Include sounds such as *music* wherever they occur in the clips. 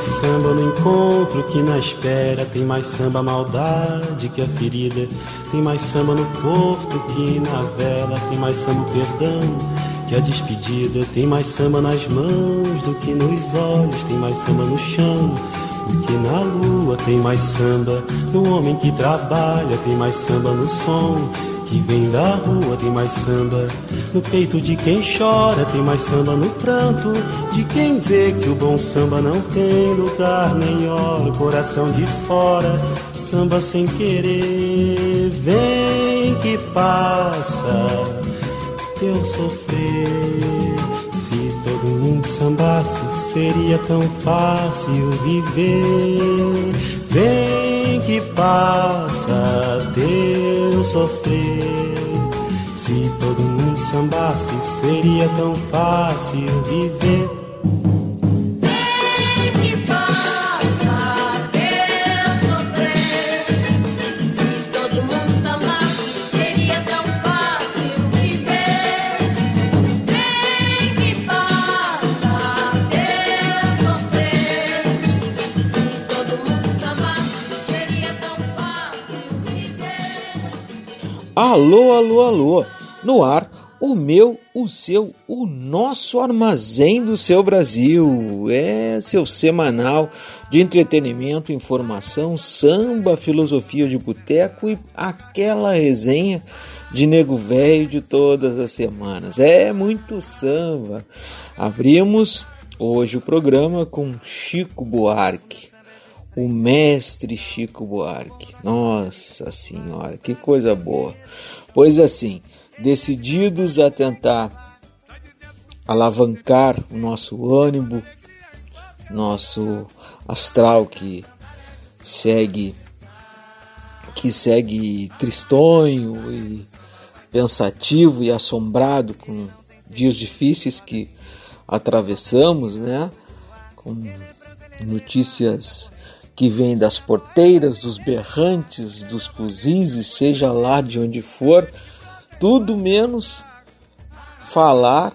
Mais samba no encontro que na espera. Tem mais samba maldade que a ferida. Tem mais samba no porto que na vela. Tem mais samba perdão que a despedida. Tem mais samba nas mãos do que nos olhos. Tem mais samba no chão do que na lua. Tem mais samba no homem que trabalha. Tem mais samba no som que vem da rua tem mais samba no peito de quem chora, tem mais samba no pranto de quem vê que o bom samba não tem lugar nem hora, coração de fora, samba sem querer, vem que passa, teu sofrer. Se todo mundo sambasse, seria tão fácil viver. Vem que passa teu sofrer. Se todo mundo sambasse, seria tão fácil viver. Alô, alô, alô! No ar, o meu, o seu, o nosso armazém do seu Brasil. É seu semanal de entretenimento, informação, samba, filosofia de boteco e aquela resenha de nego velho de todas as semanas. É muito samba. Abrimos hoje o programa com Chico Buarque o mestre Chico Buarque. Nossa Senhora, que coisa boa. Pois assim, decididos a tentar alavancar o nosso ânimo, nosso astral que segue que segue tristonho e pensativo e assombrado com dias difíceis que atravessamos, né? Com notícias que vêm das porteiras, dos berrantes, dos fuzis, e seja lá de onde for, tudo menos falar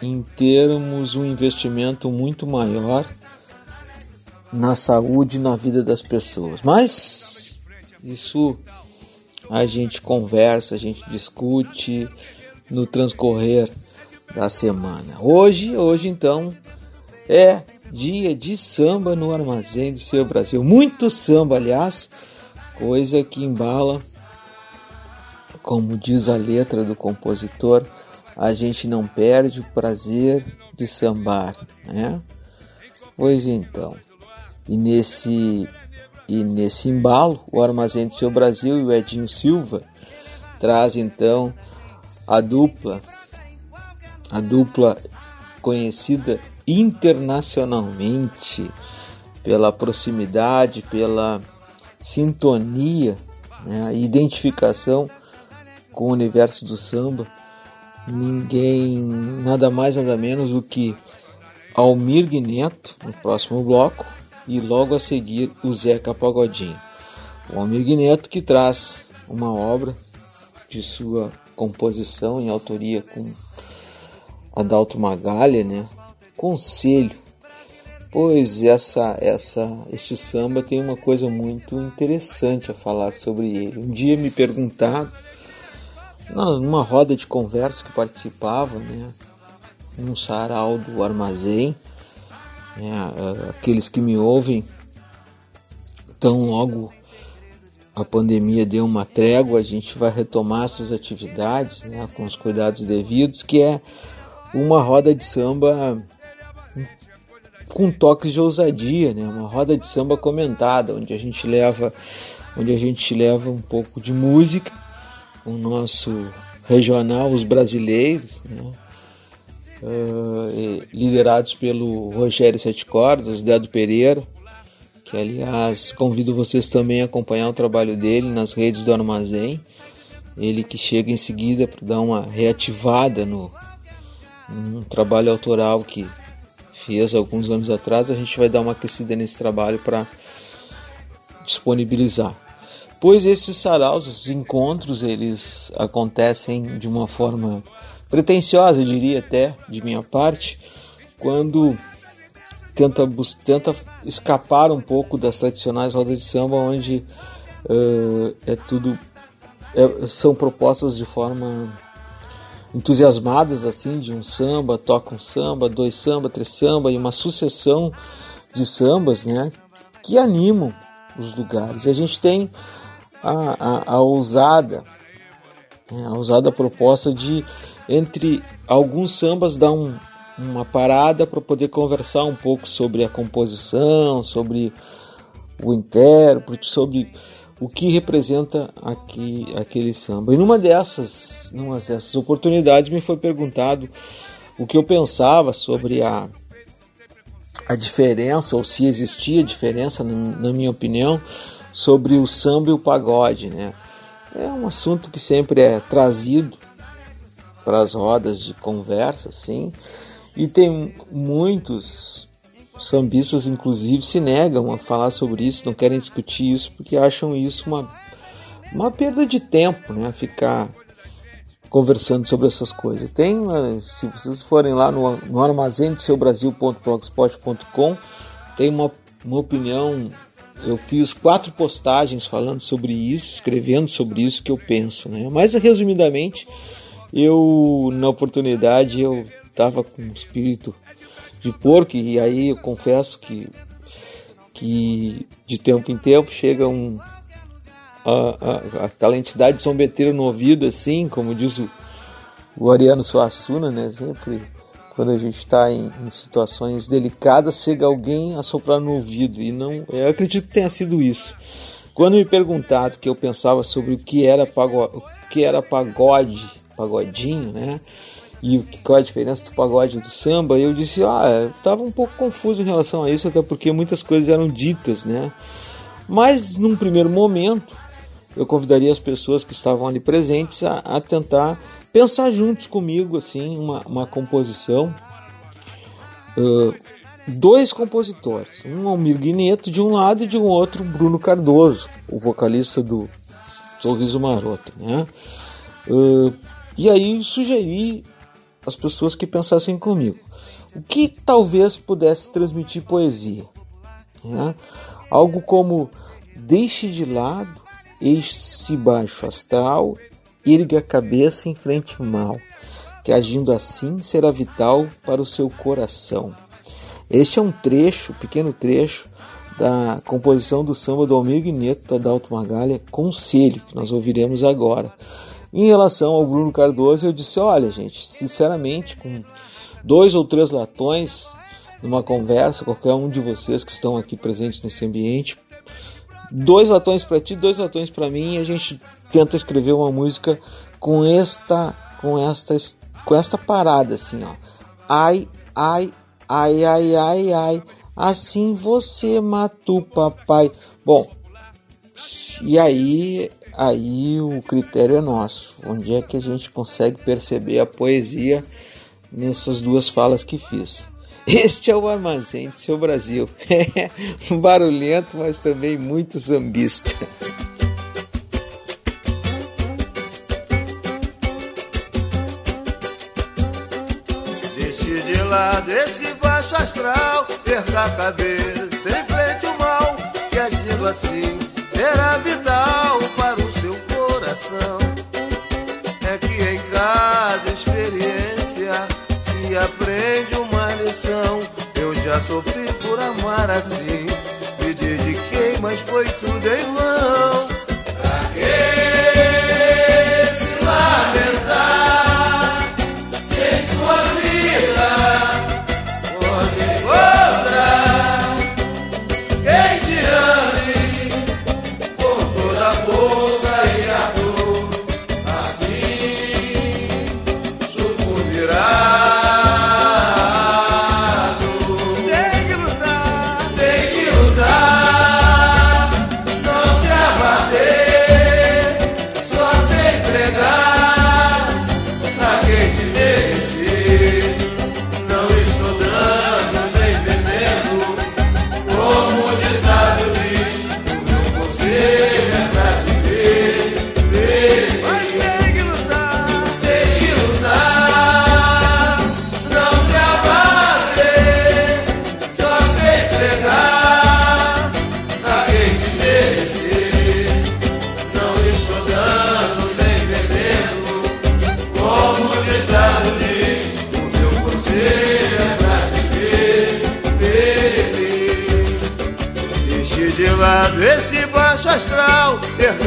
em termos um investimento muito maior na saúde e na vida das pessoas. Mas isso a gente conversa, a gente discute no transcorrer da semana. Hoje, hoje então é dia de samba no armazém do seu Brasil. Muito samba, aliás, coisa que embala, como diz a letra do compositor, a gente não perde o prazer de sambar, né? Pois então, e nesse e nesse embalo, o Armazém do Seu Brasil e o Edinho Silva traz então a dupla, a dupla conhecida internacionalmente pela proximidade, pela sintonia, né, identificação com o universo do samba. Ninguém, nada mais nada menos do que Almir Neto no próximo bloco e logo a seguir o Zeca Pagodinho. o Almir Guineto que traz uma obra de sua composição em autoria com Adalto Magalha, né? Conselho. Pois essa essa este samba tem uma coisa muito interessante a falar sobre ele. Um dia me perguntaram numa roda de conversa que participava, né, num sarau do armazém, né, aqueles que me ouvem, tão logo a pandemia deu uma trégua, a gente vai retomar essas atividades né, com os cuidados devidos, que é uma roda de samba com toques de ousadia, né? Uma roda de samba comentada, onde a gente leva, onde a gente leva um pouco de música, o nosso regional, os brasileiros, né? Uh, liderados pelo Rogério Sete Cordas, Dedo Pereira, que aliás convido vocês também a acompanhar o trabalho dele nas redes do Armazém. Ele que chega em seguida para dar uma reativada no trabalho autoral que fez alguns anos atrás, a gente vai dar uma aquecida nesse trabalho para disponibilizar. Pois esses saraus, esses encontros, eles acontecem de uma forma pretensiosa, eu diria até, de minha parte, quando tenta, tenta escapar um pouco das tradicionais rodas de samba, onde uh, é tudo é, são propostas de forma entusiasmadas assim de um samba, toca um samba, dois samba, três samba e uma sucessão de sambas, né, que animam os lugares. A gente tem a, a, a ousada, né, a ousada proposta de entre alguns sambas dar um, uma parada para poder conversar um pouco sobre a composição, sobre o intérprete, sobre o que representa aqui, aquele samba. E numa dessas, numa dessas oportunidades me foi perguntado o que eu pensava sobre a, a diferença, ou se existia diferença, na, na minha opinião, sobre o samba e o pagode. Né? É um assunto que sempre é trazido para as rodas de conversa, assim, e tem muitos sambistas, inclusive, se negam a falar sobre isso, não querem discutir isso, porque acham isso uma, uma perda de tempo, né? Ficar conversando sobre essas coisas. Tem, se vocês forem lá no, no armazém do seu Brasil.blogspot.com, tem uma, uma opinião. Eu fiz quatro postagens falando sobre isso, escrevendo sobre isso que eu penso, né? Mas resumidamente, eu na oportunidade eu estava com um espírito de porco, e aí eu confesso que, que de tempo em tempo chega um, a, a, aquela entidade zombeteira no ouvido, assim, como diz o, o Ariano Suassuna, né? Sempre quando a gente está em, em, situações delicadas, chega alguém a soprar no ouvido, e não, eu acredito que tenha sido isso. Quando me perguntado que eu pensava sobre o que era pagode, o que era pagode, pagodinho, né? E qual é a diferença do pagode do samba, eu disse, ah, estava um pouco confuso em relação a isso, até porque muitas coisas eram ditas, né? Mas num primeiro momento, eu convidaria as pessoas que estavam ali presentes a, a tentar pensar juntos comigo, assim, uma, uma composição. Uh, dois compositores, um Almir Guineto de um lado e de um outro Bruno Cardoso, o vocalista do Sorriso Maroto, né? Uh, e aí sugeri as pessoas que pensassem comigo. O que talvez pudesse transmitir poesia? Né? Algo como deixe de lado esse baixo astral, ergue a cabeça em frente ao mal, que agindo assim será vital para o seu coração. Este é um trecho, pequeno trecho, da composição do samba do Almir Guineto, da Dalto Magalha, Conselho, que nós ouviremos agora. Em relação ao Bruno Cardoso, eu disse: olha, gente, sinceramente, com dois ou três latões numa conversa, qualquer um de vocês que estão aqui presentes nesse ambiente, dois latões para ti, dois latões para mim, e a gente tenta escrever uma música com esta, com esta, com esta parada assim, ó. Ai, ai, ai, ai, ai, ai, assim você matou papai. Bom, e aí aí o critério é nosso. Onde é que a gente consegue perceber a poesia nessas duas falas que fiz? *laughs* Este é o Armazém do seu Brasil. É *laughs* barulhento, mas também muito zambista. Deixe de lado esse baixo astral, perca a cabeça, enfrente o mal, que agindo assim será vital aprende uma lição. Eu já sofri por amar assim, me dediquei, mas foi tudo em vão.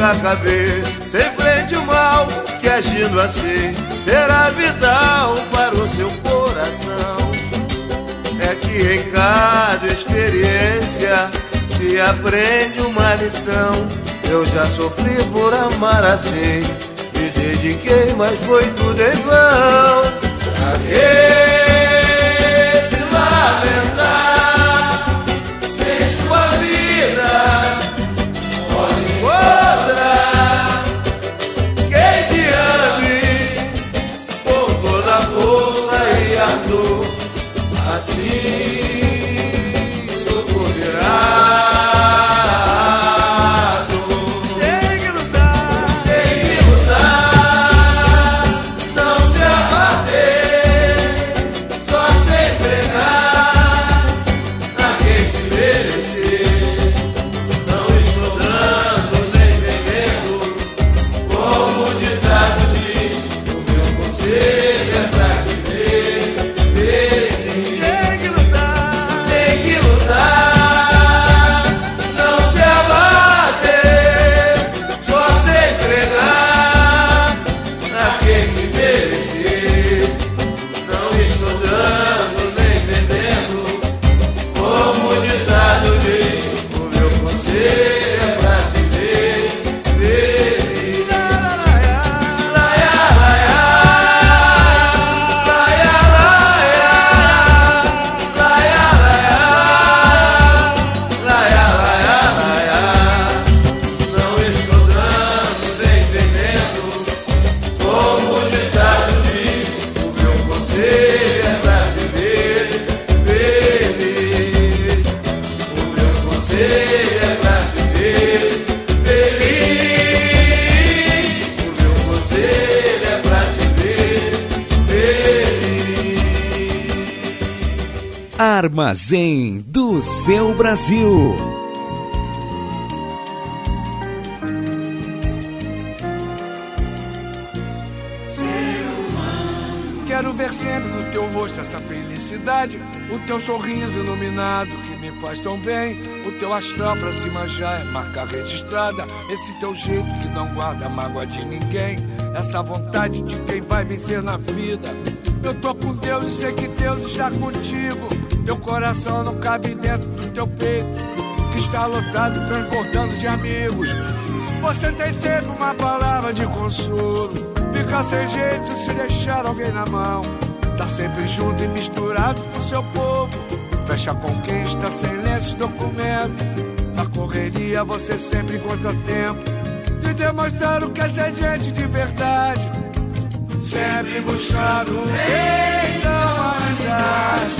Astral, perca a cabeça, enfrente o mal, que agindo assim será vital para o seu coração. É que em cada experiência se aprende uma lição. Eu já sofri por amar assim, me dediquei, mas foi tudo em vão. Que se lamentar Armazém do seu Brasil. Quero ver sempre no teu rosto essa felicidade, o teu sorriso iluminado que me faz tão bem. O teu astral pra cima já é marca registrada. Esse teu jeito que não guarda mágoa de ninguém. Essa vontade de quem vai vencer na vida. Eu tô com Deus e sei que Deus está contigo. Teu coração não cabe dentro do teu peito, que está lotado transbordando de amigos. Você tem sempre uma palavra de consolo. Fica sem jeito se deixar alguém na mão. Tá sempre junto e misturado com seu povo. Fecha está sem lenço documento. Na correria você sempre encontra tempo de demonstrar o que é ser gente de verdade. Sempre buscando bem da humanidade.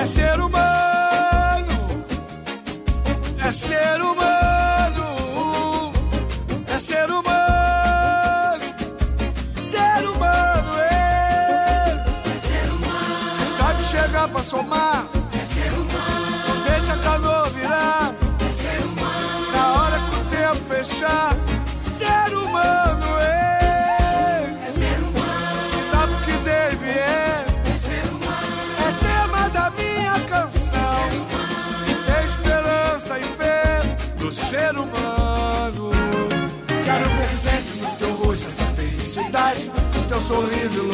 É ser humano, é ser humano, é ser humano, ser humano, é. É ser humano, Sabe chegar pra somar,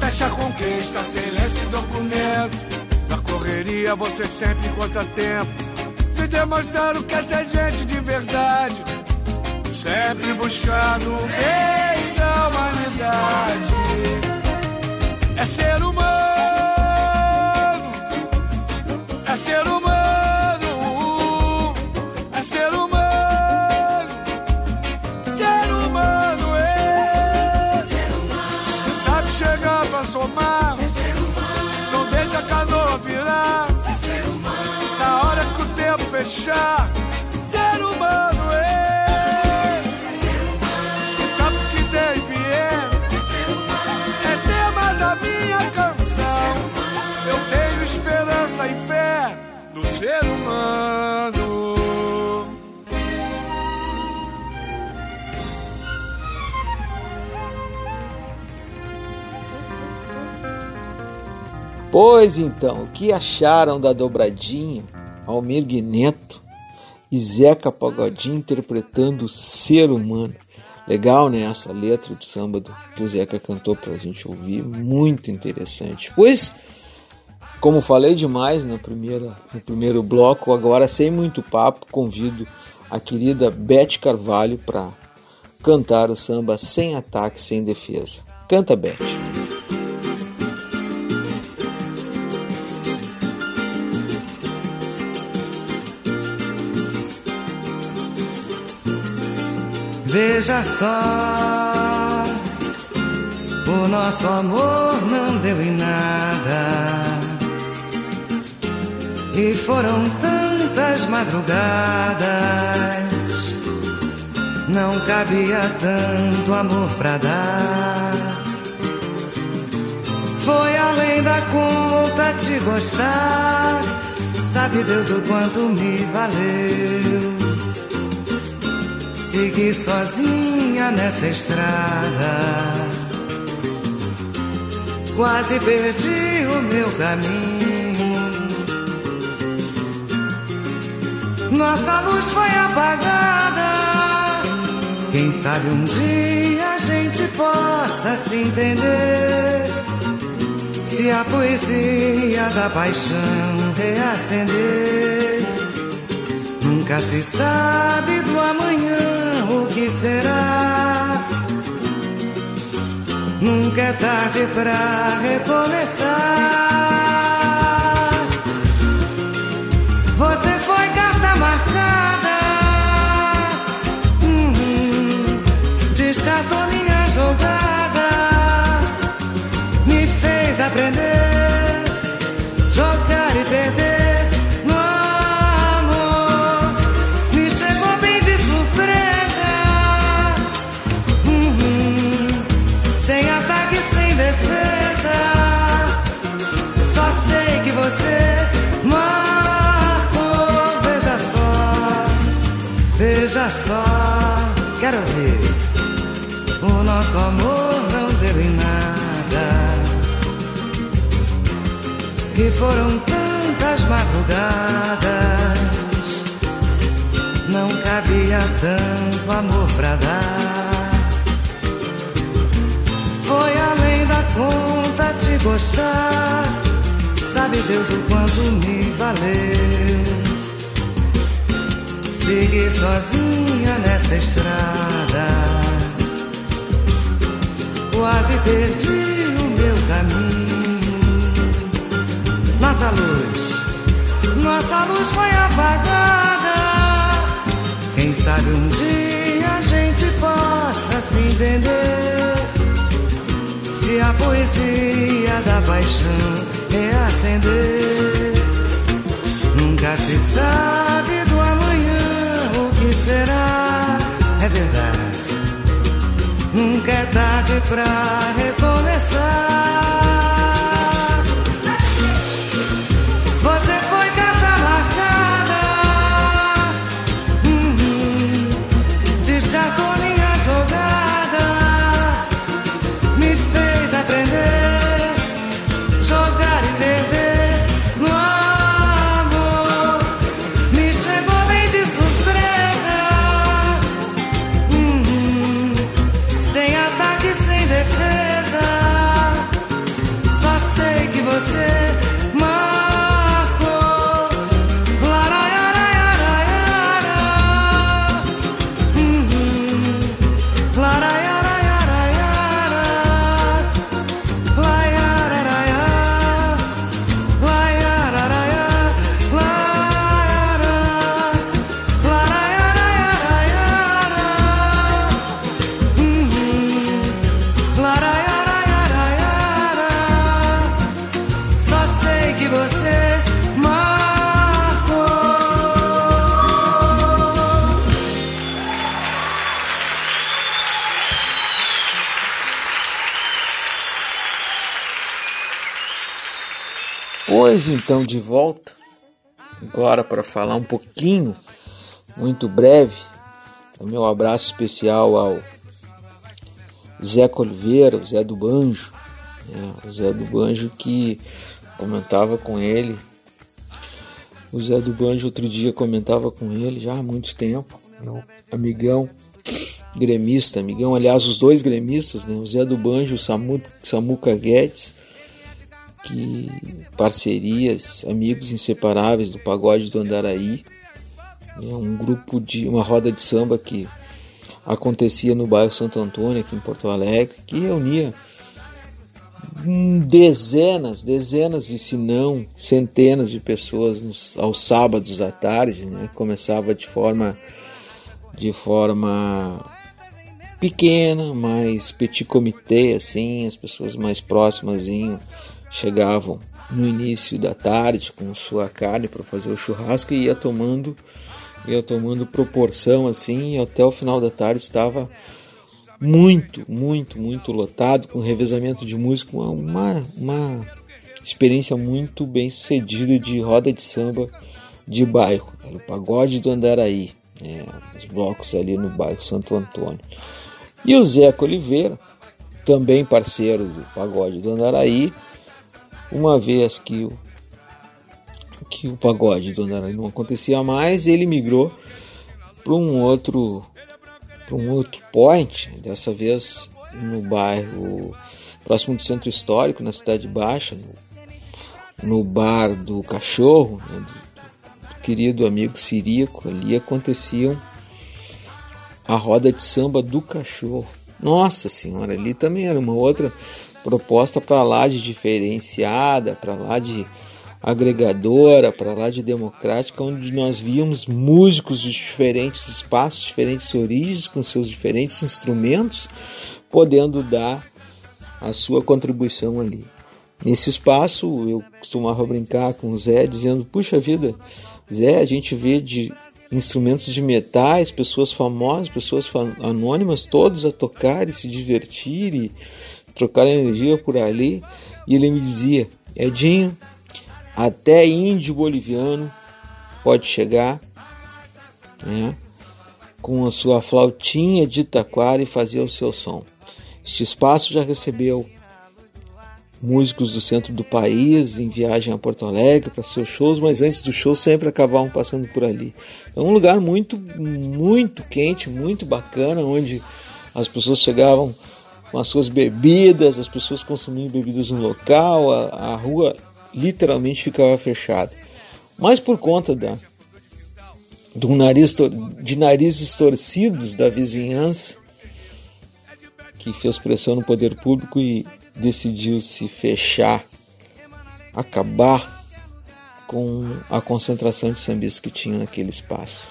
Fecha quem está silêncio e documento. Na correria você sempre encontra tempo de demonstrar o que é gente de verdade. Sempre buscando o bem da humanidade. É ser humano, Pois então, o que acharam da dobradinha Almir Neto e Zeca Pagodinho interpretando Ser Humano? Legal, né? Essa letra de samba que o Zeca cantou pra gente ouvir, muito interessante. Pois, como falei demais no primeiro, no primeiro bloco, agora sem muito papo, convido a querida Beth Carvalho para cantar o samba sem ataque, sem defesa. Canta, Beth. Veja só, o nosso amor não deu em nada. E foram tantas madrugadas, não cabia tanto amor pra dar. Foi além da conta te gostar, sabe Deus o quanto me valeu. Seguir sozinha nessa estrada. Quase perdi o meu caminho. Nossa luz foi apagada. Quem sabe um dia a gente possa se entender. Se a poesia da paixão reacender. Nunca se sabe do amanhã que será. Nunca é tarde pra recomeçar. Nosso amor não deu em nada. E foram tantas madrugadas, não cabia tanto amor pra dar. Foi além da conta te gostar, sabe Deus o quanto me valeu. Seguir sozinha nessa estrada. Quase perdi o meu caminho. Nossa luz, nossa luz foi apagada. Quem sabe um dia a gente possa se entender. Se a poesia da paixão reacender, nunca se sabe do amanhã o que será. Nunca é tarde pra. Pois então, de volta, agora para falar um pouquinho, muito breve, o meu abraço especial ao Zé Oliveira, o Zé do Banjo, né? o Zé do Banjo que comentava com ele, o Zé do Banjo outro dia comentava com ele já há muito tempo, meu amigão gremista, amigão, aliás, os dois gremistas, né? o Zé do Banjo, o Samu, Samuca Guedes, que parcerias, amigos inseparáveis do pagode do Andaraí, né, um grupo de uma roda de samba que acontecia no bairro Santo Antônio aqui em Porto Alegre, que reunia dezenas, dezenas e se não centenas de pessoas nos, aos sábados à tarde, né? Começava de forma de forma pequena, mais petit comité assim, as pessoas mais próximas chegavam no início da tarde com sua carne para fazer o churrasco e ia tomando ia tomando proporção assim e até o final da tarde estava muito, muito, muito lotado com revezamento de música, uma, uma experiência muito bem sucedida de roda de samba de bairro, era o pagode do Andaraí, né, os blocos ali no bairro Santo Antônio. E o Zeca Oliveira, também parceiro do pagode do Andaraí, uma vez que o, que o pagode do Andaraí não acontecia mais, ele migrou para um outro para um outro point, dessa vez no bairro próximo do centro histórico, na cidade baixa, no, no bar do cachorro, né, do, do querido amigo Sirico, ali aconteciam a roda de samba do cachorro. Nossa senhora, ali também era uma outra proposta para lá de diferenciada, para lá de agregadora, para lá de democrática, onde nós víamos músicos de diferentes espaços, diferentes origens, com seus diferentes instrumentos, podendo dar a sua contribuição ali. Nesse espaço, eu costumava brincar com o Zé, dizendo: Puxa vida, Zé, a gente vê de instrumentos de metais, pessoas famosas, pessoas anônimas, todos a tocar e se divertir e trocar energia por ali. E ele me dizia: Edinho, até índio boliviano pode chegar né, com a sua flautinha de taquara e fazer o seu som. Este espaço já recebeu músicos do centro do país em viagem a Porto Alegre para seus shows, mas antes do show sempre acabavam passando por ali. É um lugar muito, muito quente, muito bacana, onde as pessoas chegavam com as suas bebidas, as pessoas consumiam bebidas no local, a, a rua literalmente ficava fechado. Mas por conta da, do nariz, de narizes torcidos da vizinhança, que fez pressão no poder público e decidiu se fechar, acabar com a concentração de sambistas que tinha naquele espaço.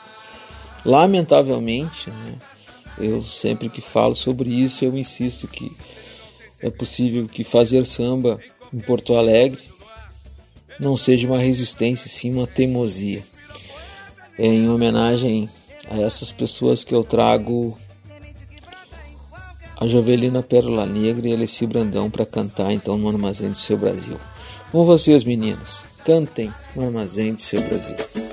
Lamentavelmente, né, eu sempre que falo sobre isso, eu insisto que é possível que fazer samba em Porto Alegre não seja uma resistência, sim uma teimosia. É em homenagem a essas pessoas que eu trago a Jovelina Pérola Negra e Alessi Brandão para cantar então no Armazém do Seu Brasil. Com vocês, meninas, cantem no Armazém do Seu Brasil.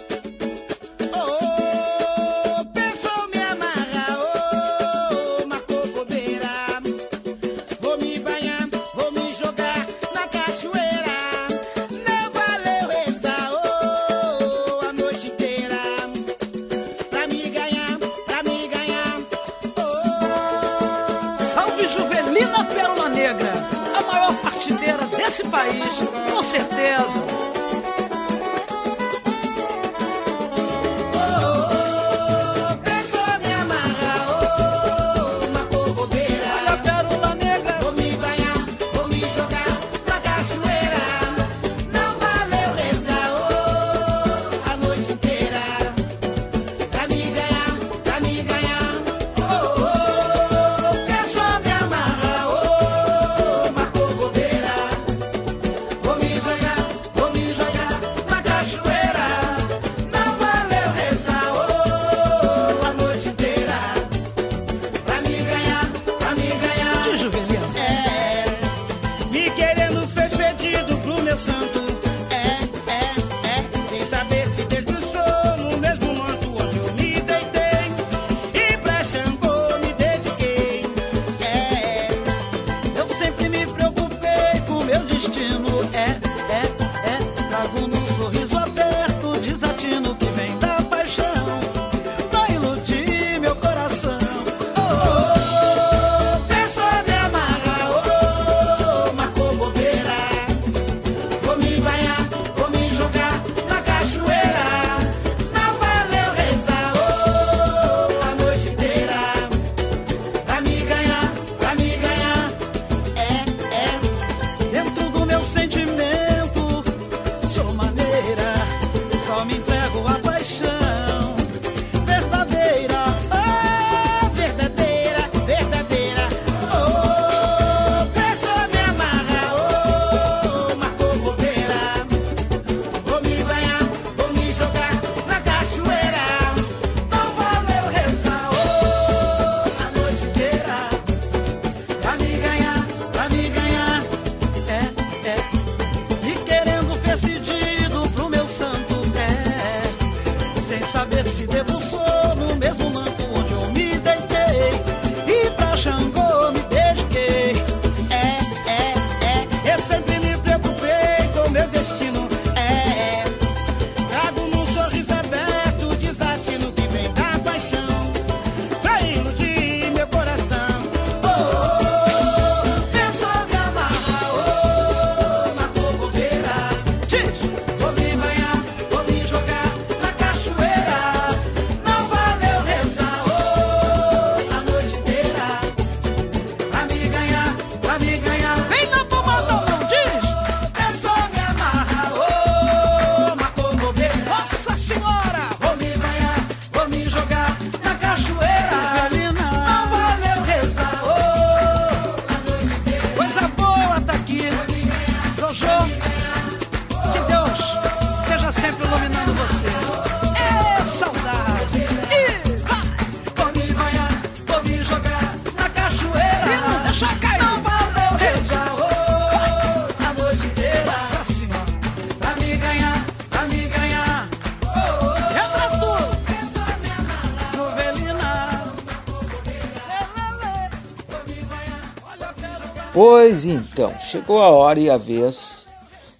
Pois então, chegou a hora e a vez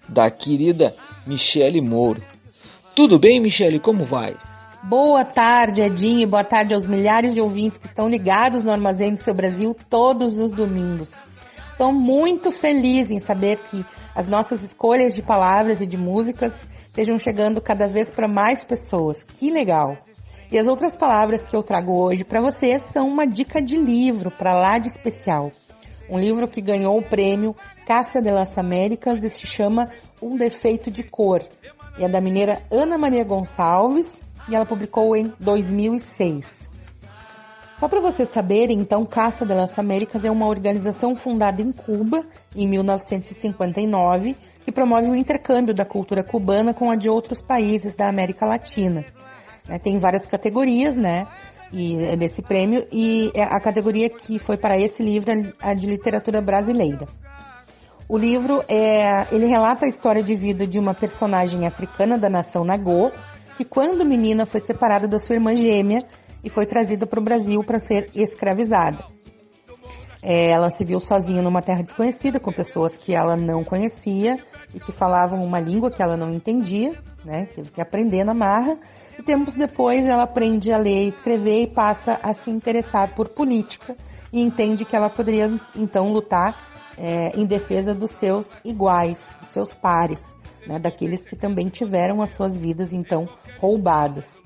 da querida Michele Mouro. Tudo bem, Michele? Como vai? Boa tarde, Edinho, e boa tarde aos milhares de ouvintes que estão ligados no Armazém do Seu Brasil todos os domingos. Estou muito feliz em saber que as nossas escolhas de palavras e de músicas estejam chegando cada vez para mais pessoas. Que legal! E as outras palavras que eu trago hoje para vocês são uma dica de livro para lá de especial. Um livro que ganhou o prêmio Cássia de las Américas e se chama Um Defeito de Cor. E é da mineira Ana Maria Gonçalves e ela publicou em 2006. Só para vocês saberem, então, Caça de las Américas é uma organização fundada em Cuba em 1959 que promove o intercâmbio da cultura cubana com a de outros países da América Latina. Né, tem várias categorias, né? E é desse prêmio e é a categoria que foi para esse livro é a de literatura brasileira. O livro é, ele relata a história de vida de uma personagem africana da nação Nagô, que quando menina foi separada da sua irmã gêmea e foi trazida para o Brasil para ser escravizada. Ela se viu sozinha numa terra desconhecida, com pessoas que ela não conhecia e que falavam uma língua que ela não entendia, né? Teve que aprender na marra. E tempos depois ela aprende a ler e escrever e passa a se interessar por política e entende que ela poderia então lutar é, em defesa dos seus iguais, dos seus pares, né? daqueles que também tiveram as suas vidas então roubadas.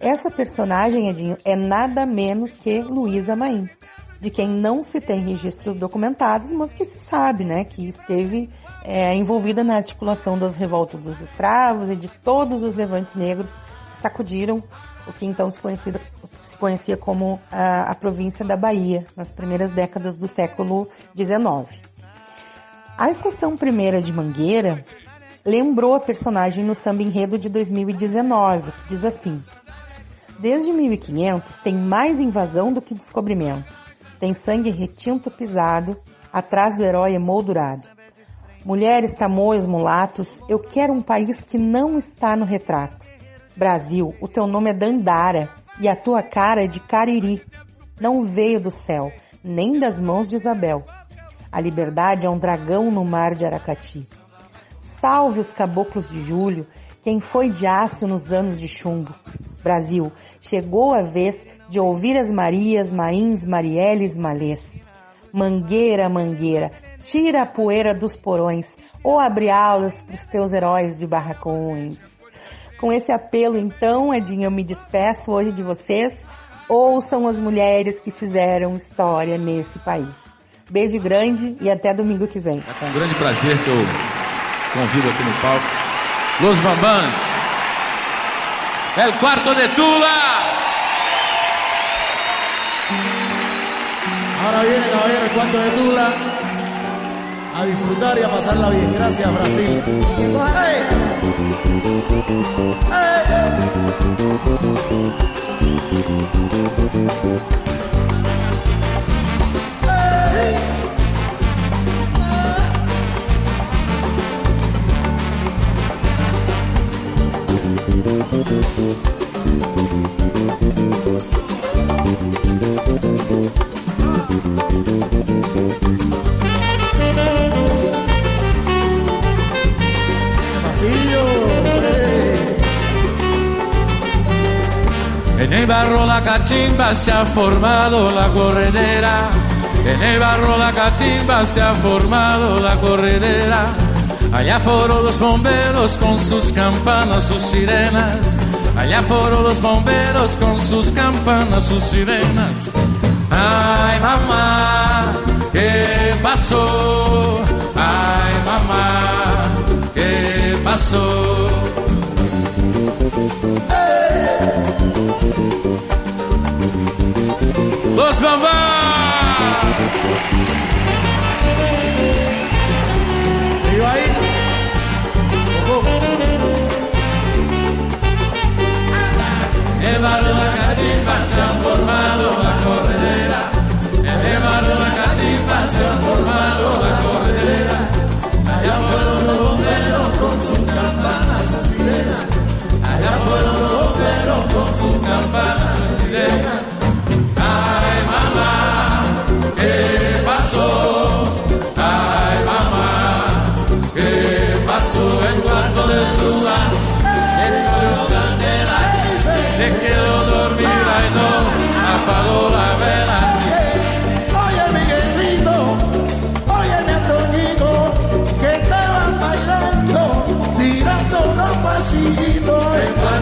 Essa personagem, Edinho, é nada menos que Luísa Maim, de quem não se tem registros documentados, mas que se sabe, né, que esteve é, envolvida na articulação das revoltas dos escravos e de todos os levantes negros que sacudiram o que então se, conhecia, se conhecia como a, a província da Bahia, nas primeiras décadas do século XIX. A estação primeira de Mangueira lembrou a personagem no samba enredo de 2019, que diz assim: Desde 1500 tem mais invasão do que descobrimento. Tem sangue retinto pisado, atrás do herói emoldurado. Mulheres, tamoios, mulatos, eu quero um país que não está no retrato. Brasil, o teu nome é Dandara e a tua cara é de Cariri. Não veio do céu, nem das mãos de Isabel. A liberdade é um dragão no mar de Aracati. Salve os caboclos de julho, quem foi de aço nos anos de chumbo. Brasil, chegou a vez de ouvir as Marias, Mains, Marielles, Malês. Mangueira, mangueira, tira a poeira dos porões, ou abre alas para os teus heróis de barracões. Com esse apelo, então, Edinho, eu me despeço hoje de vocês. Ouçam as mulheres que fizeram história nesse país. Beijo grande e até domingo que vem. É com grande prazer que eu convido aqui no palco Los Bambans. El cuarto de Tula. Ahora viene, caballero, el cuarto de Tula. A disfrutar y a pasarla bien. Gracias, Brasil. En el barro la cachimba se ha formado la corredera. En el barro la cachimba se ha formado la corredera. Allá fueron los bomberos con sus campanas, sus sirenas. Allá fueron los bomberos con sus campanas, sus sirenas. Ay, mamá, ¿qué pasó? Ay, mamá, ¿qué pasó? Los bambás. ¿Y ahí? El barrio de la cachimba se ha formado la corredera. En el barrio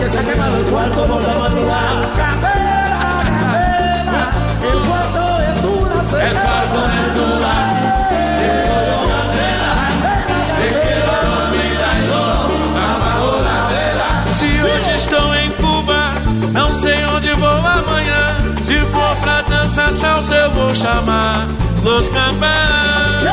que se ha quemado el cuarto por la madrugada? Candela, candela, el cuarto de Tula se El cuarto de se hoje estou em Cuba, não sei onde vou amanhã. Se for pra dançar salsa, eu vou chamar Los Gambás.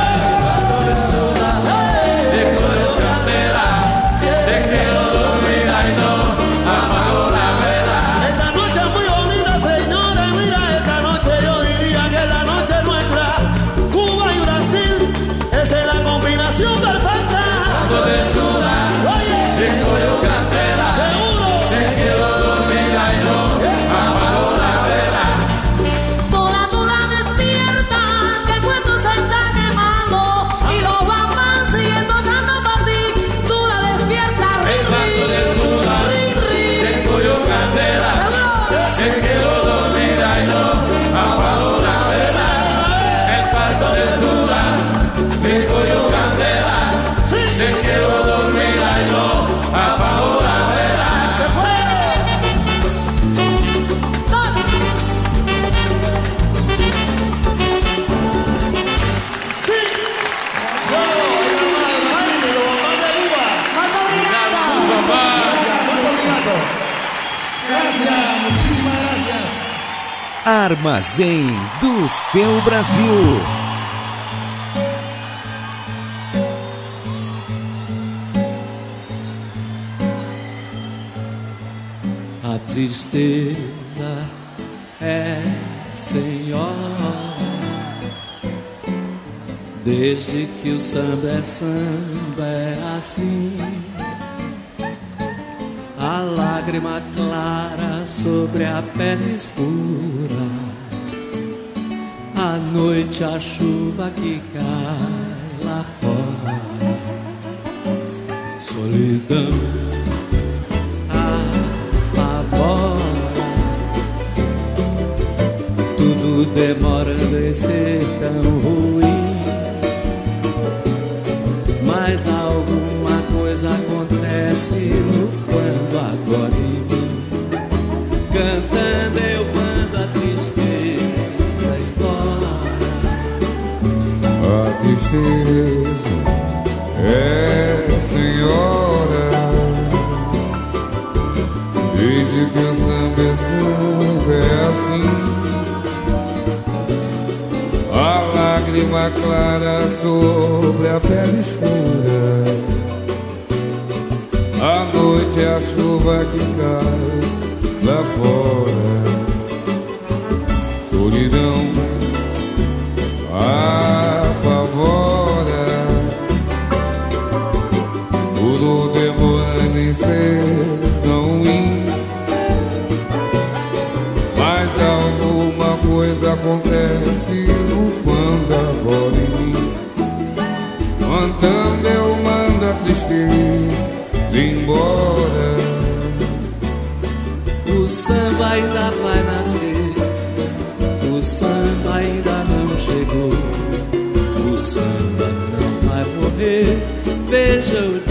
Armazém do seu Brasil. A tristeza é senhor. Desde que o samba é samba é assim. Chuva que cai lá fora. Solidão apavora. Tudo demorando em ser tão ruim. Mas alguma coisa acontece no quando agora A tristeza é senhora. Desde que o samba é samba é assim. A lágrima clara sobre a pele escura. À noite é a chuva que cai lá fora. Solidão acontece no quando agora em mim Cantando eu mando a tristeza embora O samba ainda vai nascer. O samba ainda não chegou. O samba não vai morrer. Veja o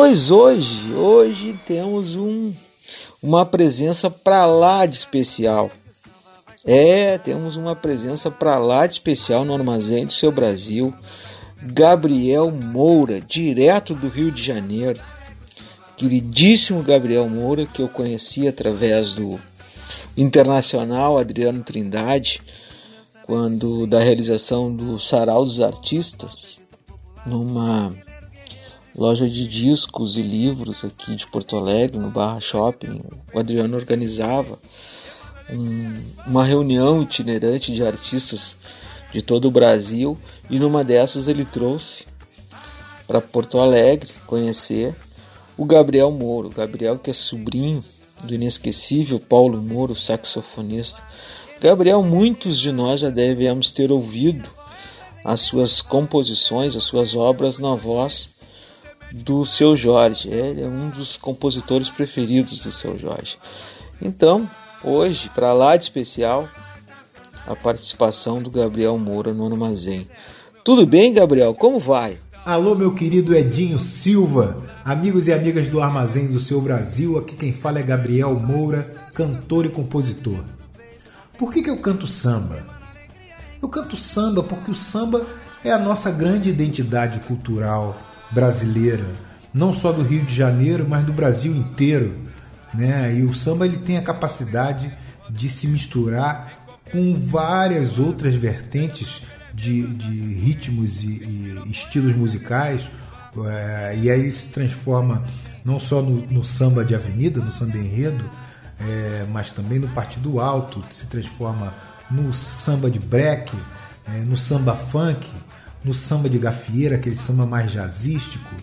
Pois hoje, hoje temos um, uma presença para lá de especial. É, temos uma presença para lá de especial no Armazém do Seu Brasil. Gabriel Moura, direto do Rio de Janeiro. Queridíssimo Gabriel Moura, que eu conheci através do internacional Adriano Trindade, quando da realização do Sarau dos Artistas, numa loja de discos e livros aqui de Porto Alegre, no Barra Shopping. O Adriano organizava um- uma reunião itinerante de artistas de todo o Brasil e numa dessas ele trouxe para Porto Alegre conhecer o Gabriel Moro. Gabriel que é sobrinho do inesquecível Paulo Moro, saxofonista. Gabriel, muitos de nós já devemos ter ouvido as suas composições, as suas obras na voz do seu Jorge. Ele é um dos compositores preferidos do seu Jorge. Então, hoje, para lá de especial, a participação do Gabriel Moura no Armazém. Tudo bem, Gabriel? Como vai? Alô, meu querido Edinho Silva, amigos e amigas do Armazém do Seu Brasil, aqui quem fala é Gabriel Moura, cantor e compositor. Por que, que eu canto samba? Eu canto samba porque o samba é a nossa grande identidade cultural brasileira, não só do Rio de Janeiro, mas do Brasil inteiro. Né? E o samba ele tem a capacidade de se misturar com várias outras vertentes de, de ritmos e, e estilos musicais, é, e aí se transforma não só no, no samba de avenida, no samba enredo, é, mas também no partido alto, se transforma no samba de break, é, no samba funk, no samba de gafieira, aquele samba mais jazzístico,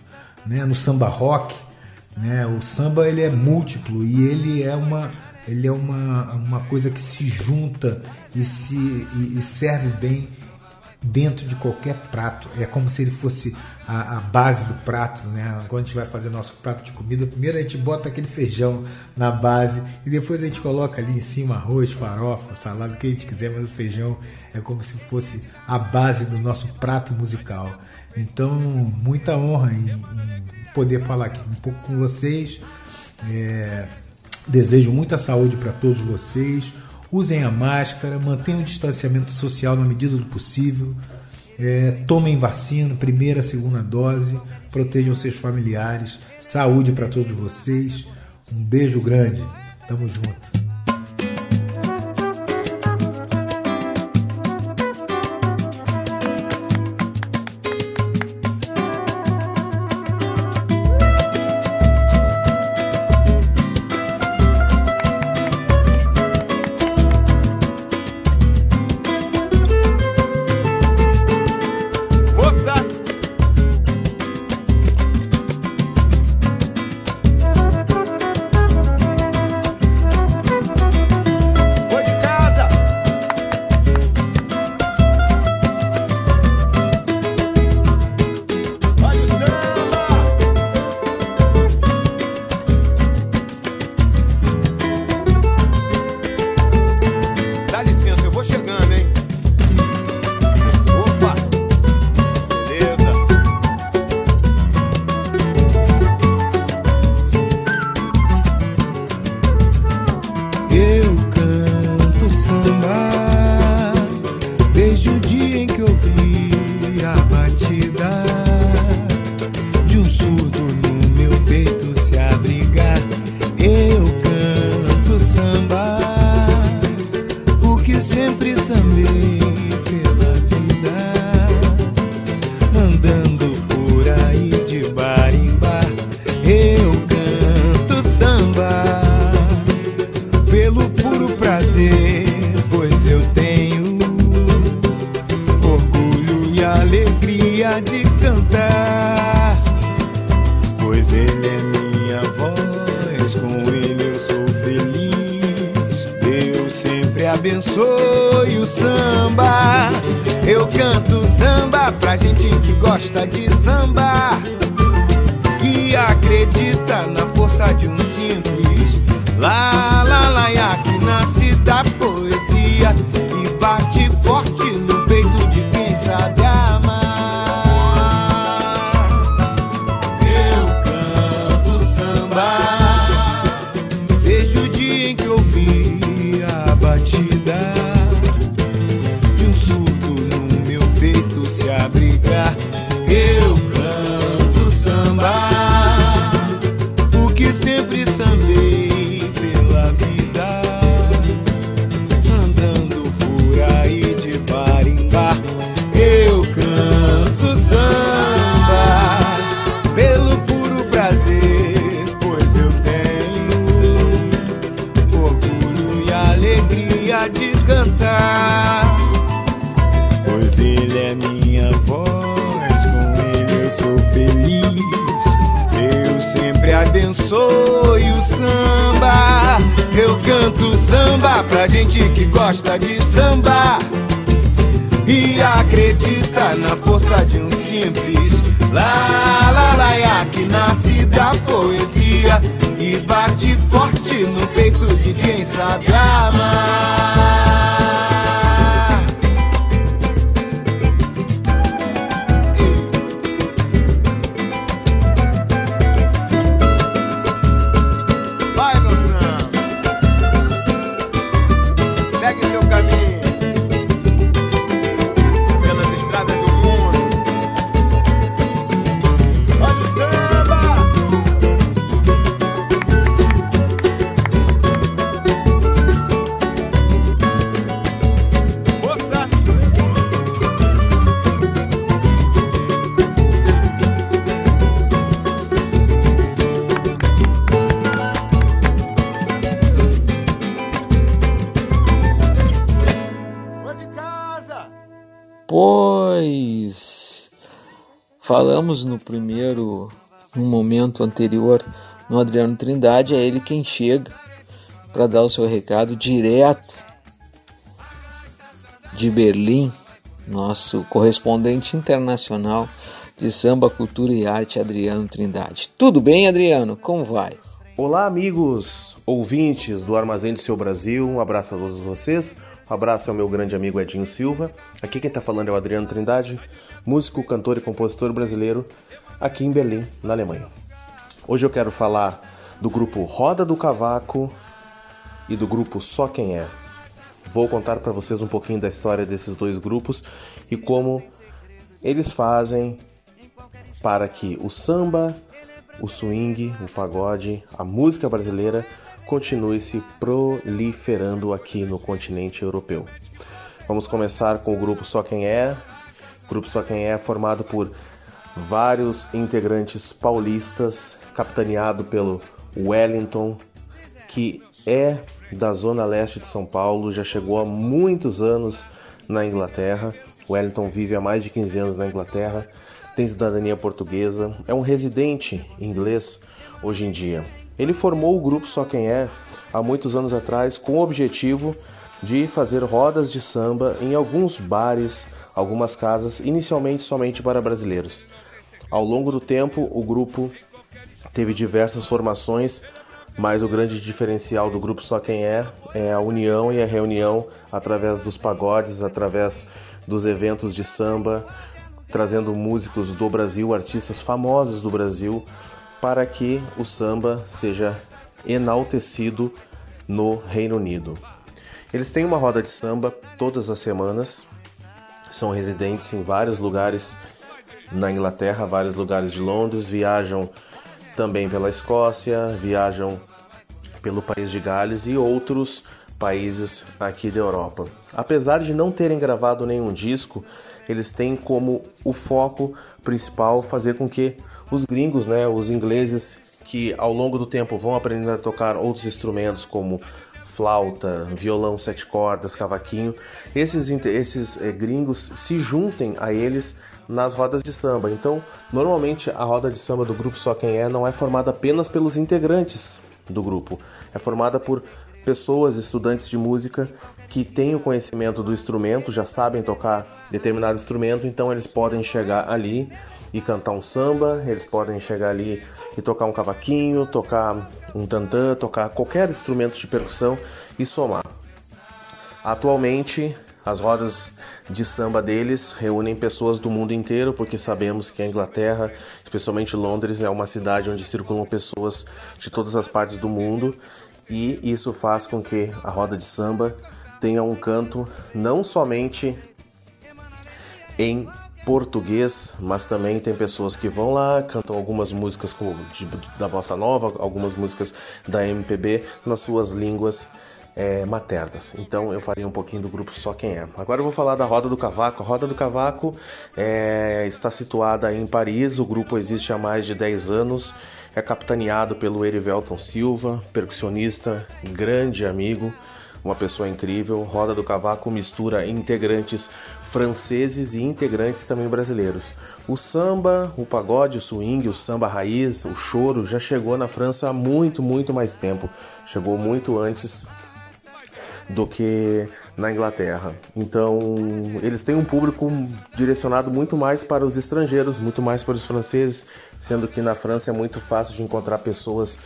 né, no samba rock. Né, o samba ele é múltiplo e ele é uma, ele é uma, uma coisa que se junta e, se, e, e serve bem dentro de qualquer prato. É como se ele fosse a, a, base do prato, né? Quando a gente vai fazer nosso prato de comida, primeiro a gente bota aquele feijão na base e depois a gente coloca ali em cima arroz, farofa, salada, o que a gente quiser, mas o feijão é como se fosse a base do nosso prato musical. Então, muita honra em, em poder falar aqui um pouco com vocês. É, desejo muita saúde para todos vocês. Usem a máscara, mantenham o distanciamento social na medida do possível. É, tomem vacina, primeira, segunda dose, protejam seus familiares. Saúde para todos vocês. Um beijo grande. Tamo junto. Anterior, no Adriano Trindade, é ele quem chega para dar o seu recado direto de Berlim, nosso correspondente internacional de samba, cultura e arte, Adriano Trindade. Tudo bem, Adriano? Como vai? Olá, amigos ouvintes do Armazém do Seu Brasil. Um abraço a todos vocês. Um abraço ao meu grande amigo Edinho Silva. Aqui quem está falando é o Adriano Trindade, músico, cantor e compositor brasileiro, aqui em Berlim, na Alemanha. Hoje eu quero falar do grupo Roda do Cavaco e do grupo Só Quem É. Vou contar para vocês um pouquinho da história desses dois grupos e como eles fazem para que o samba, o swing, o pagode, a música brasileira continue se proliferando aqui no continente europeu. Vamos começar com o grupo Só Quem É. O grupo Só Quem É formado por vários integrantes paulistas, capitaneado pelo Wellington, que é da zona leste de São Paulo, já chegou há muitos anos na Inglaterra. Wellington vive há mais de 15 anos na Inglaterra, tem cidadania portuguesa, é um residente inglês hoje em dia. Ele formou o grupo Só Quem É há muitos anos atrás com o objetivo de fazer rodas de samba em alguns bares, algumas casas, inicialmente somente para brasileiros. Ao longo do tempo, o grupo teve diversas formações, mas o grande diferencial do grupo Só Quem É é a união e a reunião através dos pagodes, através dos eventos de samba, trazendo músicos do Brasil, artistas famosos do Brasil, para que o samba seja enaltecido no Reino Unido. Eles têm uma roda de samba todas as semanas, são residentes em vários lugares na Inglaterra, vários lugares de Londres, viajam também pela Escócia, viajam pelo país de Gales e outros países aqui da Europa. Apesar de não terem gravado nenhum disco, eles têm como o foco principal fazer com que os gringos, né, os ingleses que ao longo do tempo vão aprendendo a tocar outros instrumentos como flauta, violão sete cordas, cavaquinho, esses, esses é, gringos se juntem a eles nas rodas de samba. Então, normalmente a roda de samba do grupo Só Quem É não é formada apenas pelos integrantes do grupo, é formada por pessoas, estudantes de música que têm o conhecimento do instrumento, já sabem tocar determinado instrumento, então eles podem chegar ali e cantar um samba, eles podem chegar ali e tocar um cavaquinho, tocar um tantã, tocar qualquer instrumento de percussão e somar. Atualmente, as rodas de samba deles reúnem pessoas do mundo inteiro, porque sabemos que a Inglaterra, especialmente Londres, é uma cidade onde circulam pessoas de todas as partes do mundo e isso faz com que a roda de samba tenha um canto não somente em português, mas também tem pessoas que vão lá, cantam algumas músicas de, da bossa nova, algumas músicas da MPB nas suas línguas é, maternas. Então eu faria um pouquinho do grupo Só Quem É. Agora eu vou falar da Roda do Cavaco. A Roda do Cavaco é, está situada em Paris, o grupo existe há mais de 10 anos é capitaneado pelo Erivelton Silva, percussionista, grande amigo, uma pessoa incrível. Roda do Cavaco mistura integrantes franceses e integrantes também brasileiros. O samba, o pagode, o swing, o samba raiz, o choro já chegou na França há muito, muito mais tempo. Chegou muito antes do que na Inglaterra. Então, eles têm um público direcionado muito mais para os estrangeiros, muito mais para os franceses, sendo que na França é muito fácil de encontrar pessoas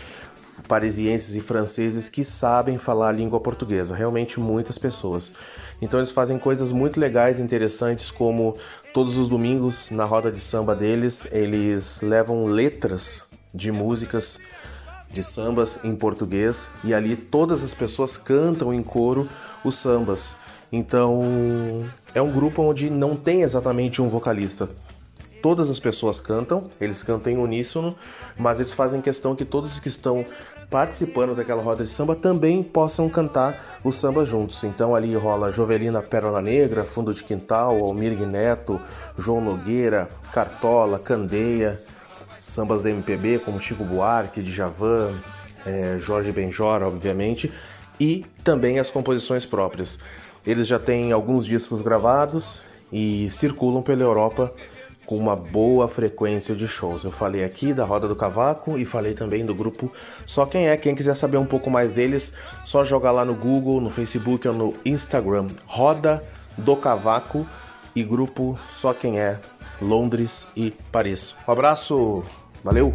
parisienses e franceses que sabem falar a língua portuguesa, realmente muitas pessoas. Então eles fazem coisas muito legais, interessantes, como todos os domingos na roda de samba deles, eles levam letras de músicas de sambas em português e ali todas as pessoas cantam em coro os sambas. Então é um grupo onde não tem exatamente um vocalista. Todas as pessoas cantam, eles cantam em uníssono, mas eles fazem questão que todos que estão participando daquela roda de samba também possam cantar o samba juntos. Então ali rola Jovelina Pérola Negra, Fundo de Quintal, Almir Neto, João Nogueira, Cartola, Candeia, sambas da MPB como Chico Buarque, Djavan, é, Jorge Benjor, obviamente, e também as composições próprias. Eles já têm alguns discos gravados e circulam pela Europa com uma boa frequência de shows. Eu falei aqui da Roda do Cavaco e falei também do grupo Só Quem É. Quem quiser saber um pouco mais deles, só jogar lá no Google, no Facebook ou no Instagram. Roda do Cavaco e grupo Só Quem É, Londres e Paris. Um abraço, valeu!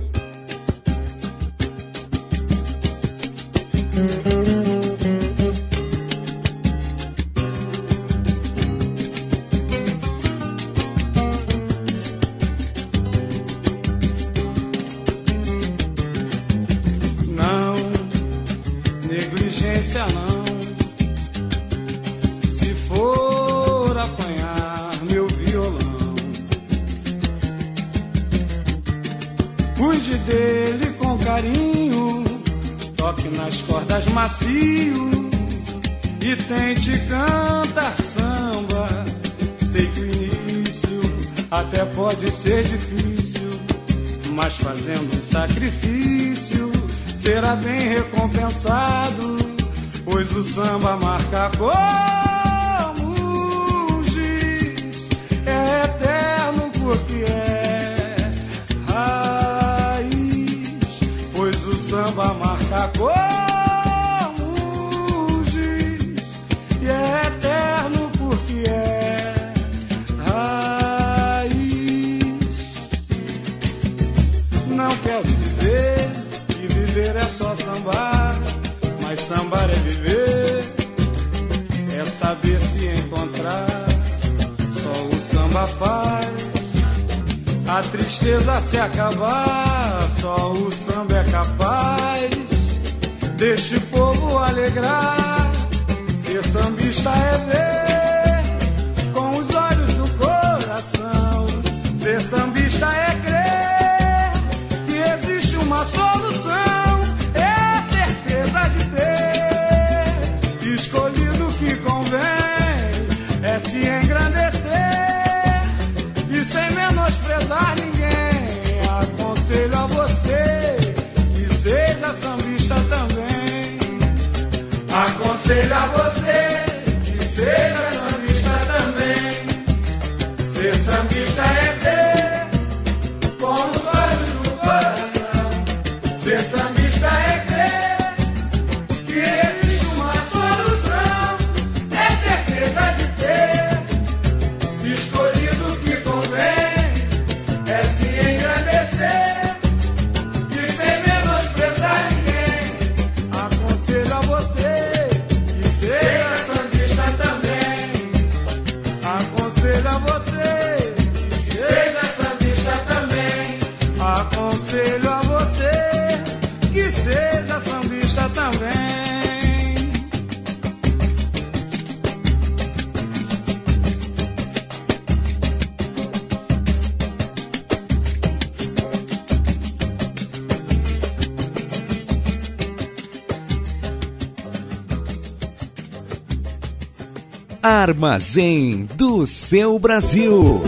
Armazém do seu Brasil.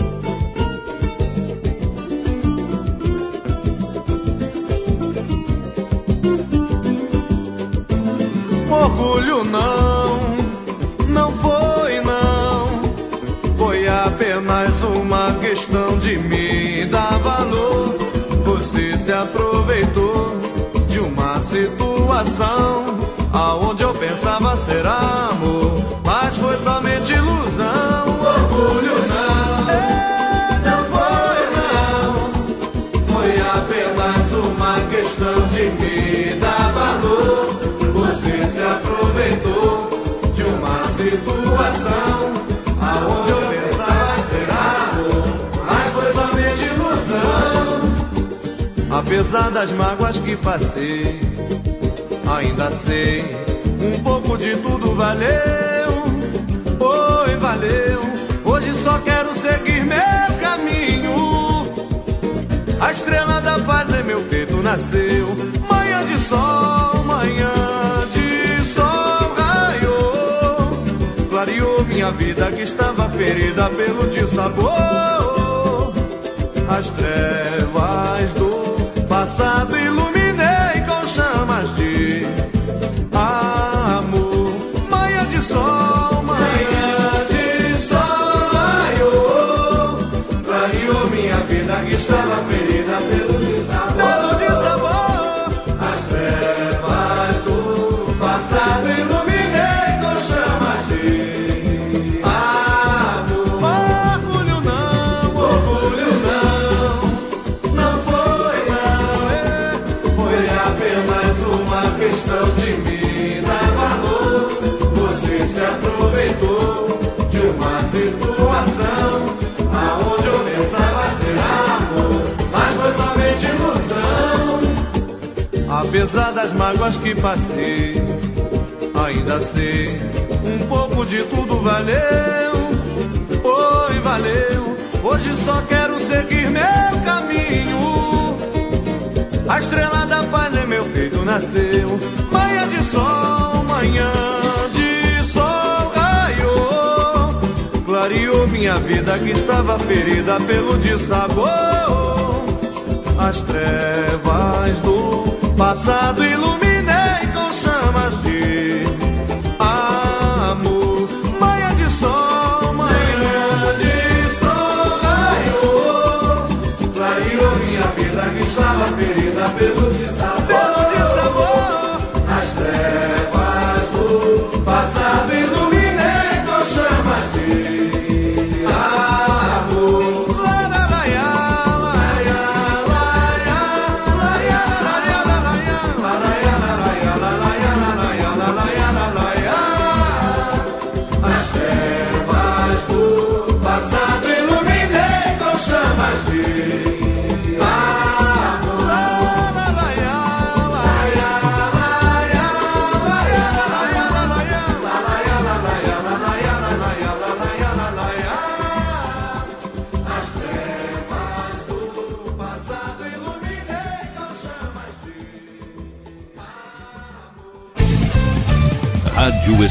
Orgulho não, não foi não. Foi apenas uma questão de me dar valor. Você se aproveitou de uma situação somente ilusão. Orgulho não, é, não foi não. Foi apenas uma questão de me dar valor. Você se aproveitou de uma situação aonde eu pensava ser amor, mas foi somente ilusão. Apesar das mágoas que passei, ainda sei um pouco de tudo valeu. Valeu. Hoje só quero seguir meu caminho. A estrela da paz em meu peito nasceu. Manhã de sol, manhã de sol raiou. Clareou minha vida que estava ferida pelo dissabor. As trevas do passado iluminei com chamas de Apesar das mágoas que passei, ainda sei um pouco de tudo valeu. Oi, valeu. Hoje só quero seguir meu caminho. A estrela da paz em meu peito nasceu. Manhã de sol, manhã de sol raiou. Clareou minha vida que estava ferida pelo dissabor. As trevas do passado ilumina.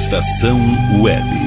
Estação Web.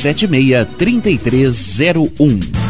763301.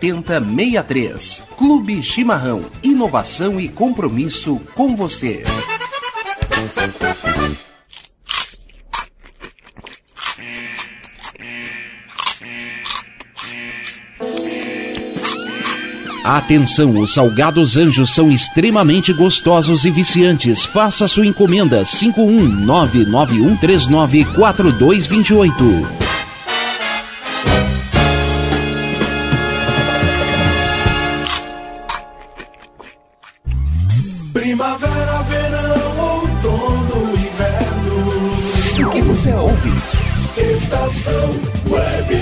7063. Clube Chimarrão. Inovação e compromisso com você. Atenção, os salgados anjos são extremamente gostosos e viciantes. Faça sua encomenda 51991394228. Você ouve? Estação Web.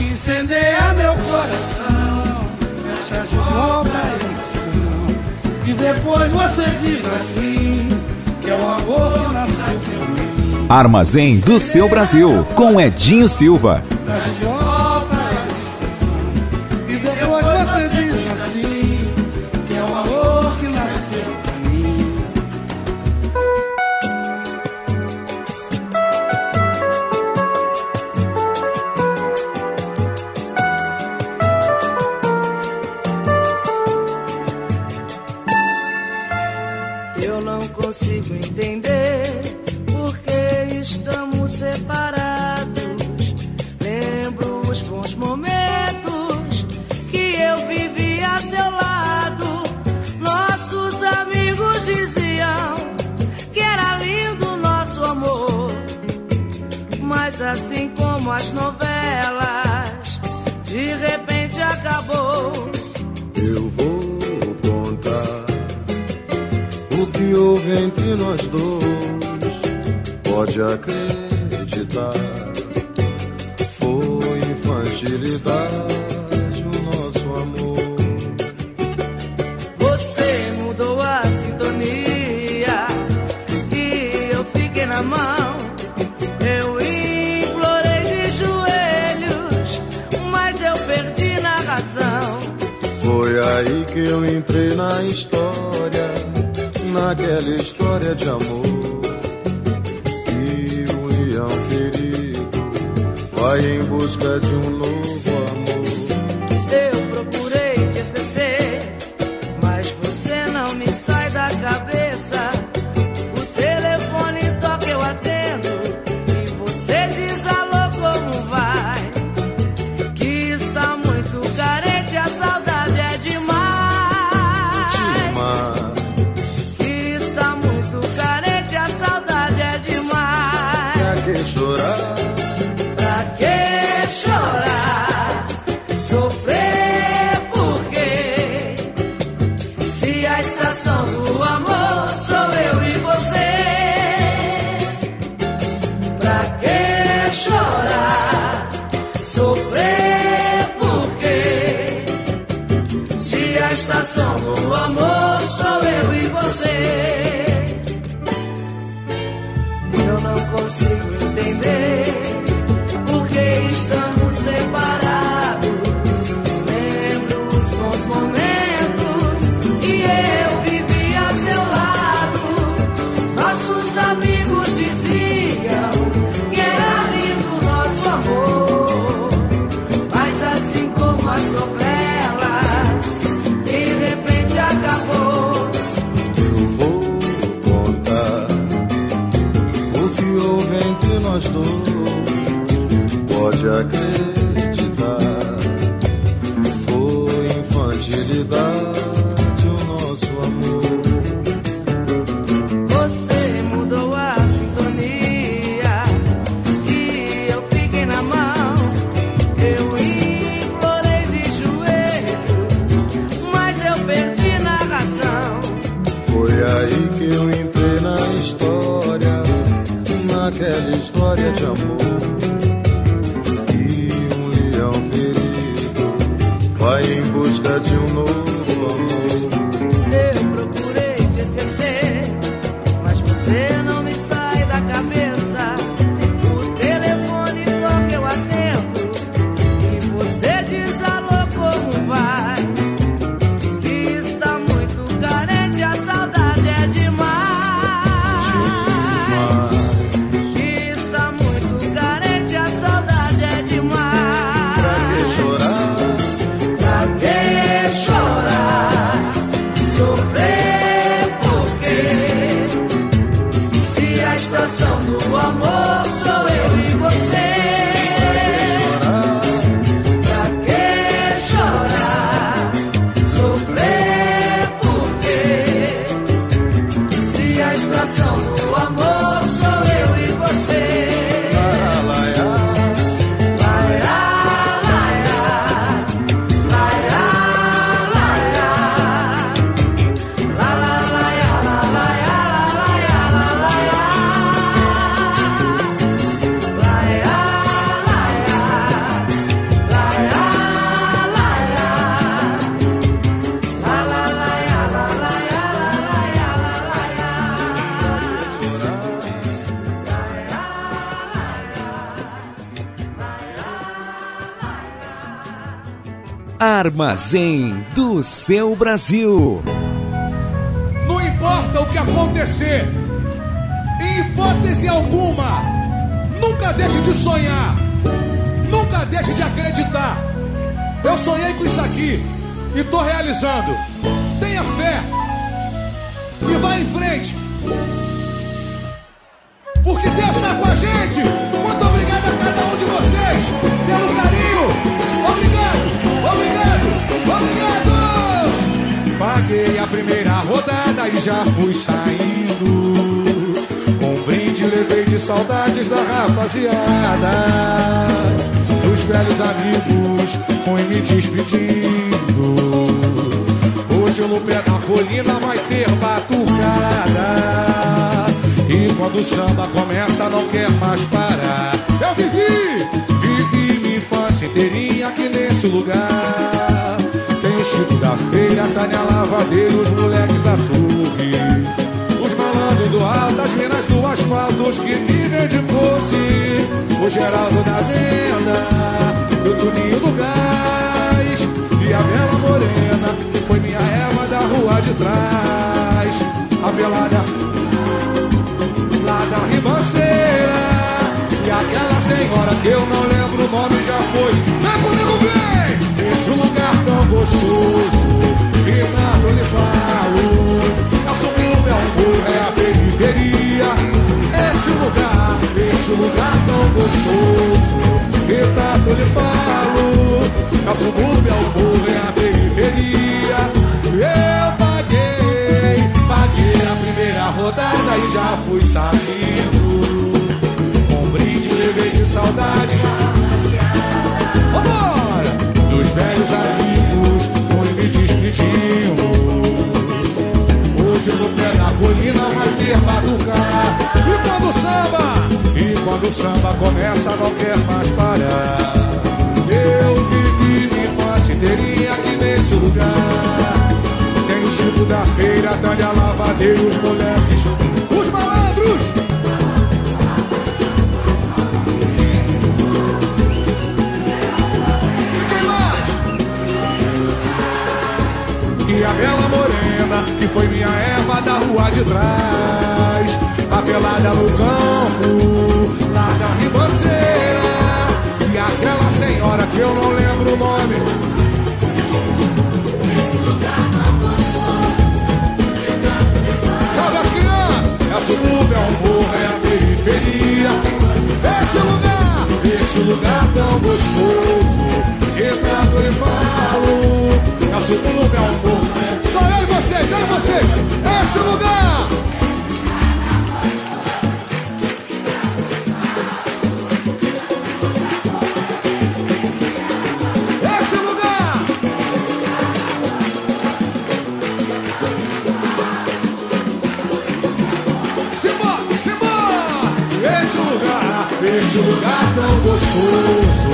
Incendeia meu coração, fecha de volta a emoção. E depois você diz assim: que é o amor nasceu em mim. Armazém do seu Brasil, com Edinho Silva. É de amor e um leão ferido vai em busca de um novo amor. Armazém do seu Brasil. Não importa o que acontecer, em hipótese alguma, nunca deixe de sonhar, nunca deixe de acreditar. Eu sonhei com isso aqui e estou realizando. já fui saindo. Um brinde levei de saudades da rapaziada, dos velhos amigos, fui me despedindo. Hoje no pé da colina vai ter batucada. E quando o samba começa, não quer mais parar. Eu vivi, vivi minha infância inteirinha aqui nesse lugar. Tem o Chico da Feira, Tânia Lavadeira, os moleques da turma das minas do asfalto, os que vivem de pose. O Geraldo da Venda, do Tuninho do Gás e a Bela Morena, que foi minha erva da rua de trás. A velada lá da ribanceira e aquela senhora que eu não lembro o nome já foi. Vem comigo, vem! Esse lugar tão gostoso. Lugar, esse lugar tão gostoso, e tanto lhe falo. É o subúrbio, é o morro, é a periferia. Eu paguei, paguei a primeira rodada e já fui. Com um brinde levei de saudade. No pé da colina vai ter batucar. E quando o samba, e quando o samba começa não quer mais parar. Eu vivi minha infância inteirinha aqui nesse lugar. Tem Chico da feira, Tânia Lavadeiro, os de trás. A pelada no campo, lá da ribanceira. E aquela senhora que eu não lembro o nome. As crianças! É o morro, é a periferia. Esse lugar, esse lugar tão gostoso. Que tanto lhe falo. A subúrbio, é o morro. Vocês. Esse lugar. Esse lugar. Simbora, simbora! Esse lugar, esse lugar tão gostoso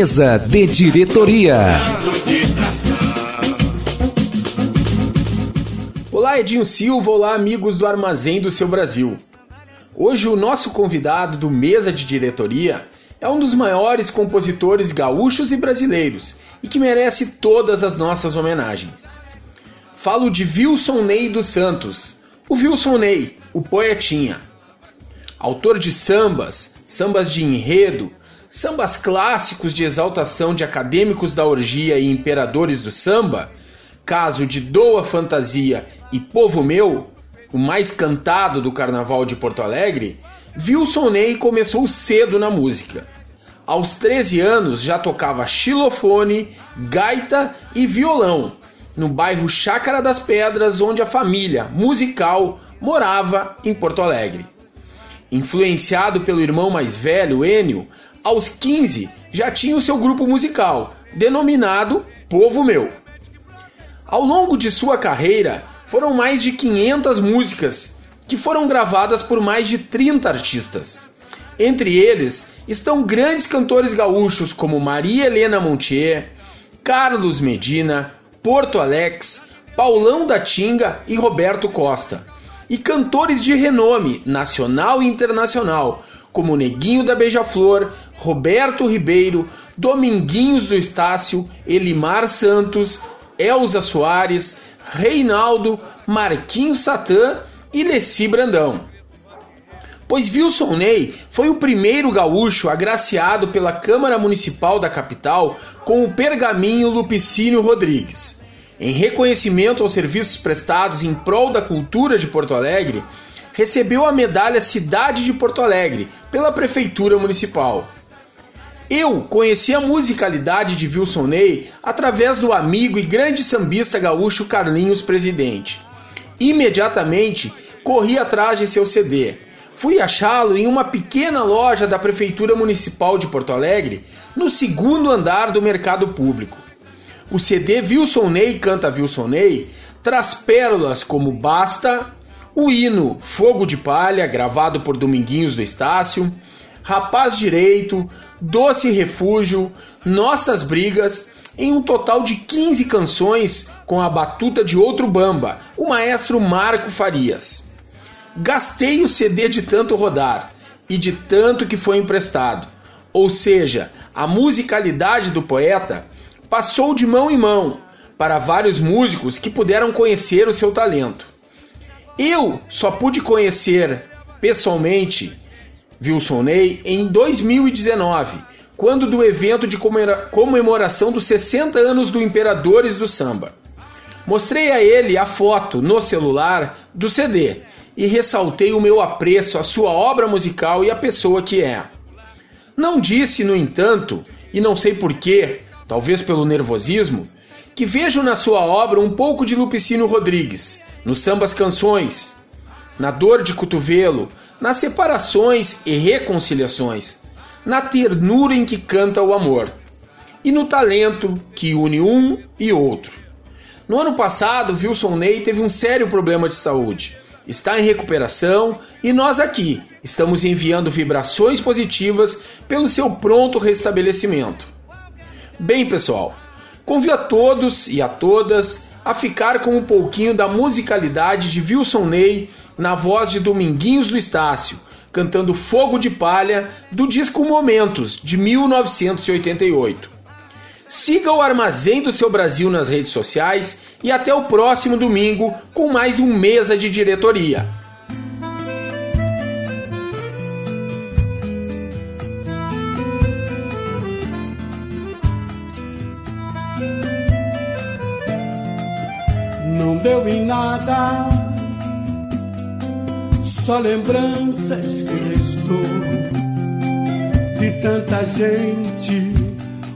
Mesa de diretoria. Olá, Edinho Silva, olá, amigos do Armazém do Seu Brasil. Hoje o nosso convidado do Mesa de Diretoria é um dos maiores compositores gaúchos e brasileiros e que merece todas as nossas homenagens. Falo de Wilson Ney dos Santos, o Wilson Ney, o poetinha. Autor de sambas, sambas de enredo, sambas clássicos de exaltação de acadêmicos da orgia e imperadores do samba, caso de Doa Fantasia e Povo Meu, o mais cantado do Carnaval de Porto Alegre, Wilson Ney começou cedo na música. Aos 13 anos já tocava xilofone, gaita e violão, no bairro Chácara das Pedras, onde a família musical morava em Porto Alegre. Influenciado pelo irmão mais velho, Enio, aos 15 já tinha o seu grupo musical, denominado Povo Meu. Ao longo de sua carreira, foram mais de 500 músicas que foram gravadas por mais de 30 artistas. Entre eles estão grandes cantores gaúchos como Maria Helena Montier, Carlos Medina, Porto Alex, Paulão da Tinga e Roberto Costa. E cantores de renome nacional e internacional, como Neguinho da Beija-Flor, Roberto Ribeiro, Dominguinhos do Estácio, Elimar Santos, Elza Soares, Reinaldo, Marquinhos Satã e Leci Brandão. Pois Wilson Ney foi o primeiro gaúcho agraciado pela Câmara Municipal da capital com o pergaminho Lupicínio Rodrigues. Em reconhecimento aos serviços prestados em prol da cultura de Porto Alegre, recebeu a medalha Cidade de Porto Alegre pela Prefeitura Municipal. Eu conheci a musicalidade de Wilson Ney através do amigo e grande sambista gaúcho Carlinhos Presidente. Imediatamente corri atrás de seu CD. Fui achá-lo em uma pequena loja da Prefeitura Municipal de Porto Alegre, no segundo andar do mercado público. O CD Wilson Ney Canta Wilson Ney traz pérolas como Basta, o hino Fogo de Palha, gravado por Dominguinhos do Estácio, Rapaz Direito, Doce Refúgio, Nossas Brigas, em um total de 15 canções com a batuta de outro bamba, o maestro Marco Farias. Gastei o CD de tanto rodar e de tanto que foi emprestado, ou seja, a musicalidade do poeta passou de mão em mão para vários músicos que puderam conhecer o seu talento. Eu só pude conhecer pessoalmente Wilson Ney em 2019, quando do evento de comemoração dos 60 anos do Imperadores do Samba. Mostrei a ele a foto no celular do CD e ressaltei o meu apreço à sua obra musical e à pessoa que é. Não disse, no entanto, e não sei porquê, talvez pelo nervosismo, que vejo na sua obra um pouco de Lupicino Rodrigues, nos sambas canções, na dor de cotovelo, nas separações e reconciliações, na ternura em que canta o amor e no talento que une um e outro. No ano passado, Wilson Ney teve um sério problema de saúde. Está em recuperação e nós aqui estamos enviando vibrações positivas pelo seu pronto restabelecimento. Bem, pessoal, convido a todos e a todas a ficar com um pouquinho da musicalidade de Wilson Ney na voz de Dominguinhos do Estácio, cantando Fogo de Palha do disco Momentos de 1988. Siga o Armazém do Seu Brasil nas redes sociais e até o próximo domingo com mais um Mesa de Diretoria. Deu em nada, só lembranças que restou de tanta gente.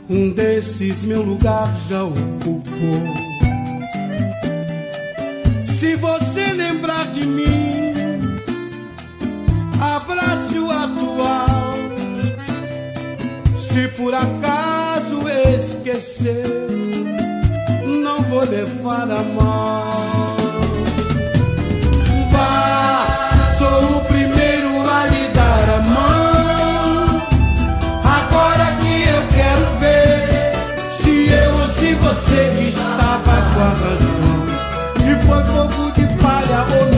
Um desses meu lugar já ocupou. Se você lembrar de mim, abrace o atual. Se por acaso esquecer, não vou levar a mal. Vá, sou o primeiro a lhe dar a mão. Agora que eu quero ver se eu ou se você estava com a razão. Se foi fogo de palha ou não.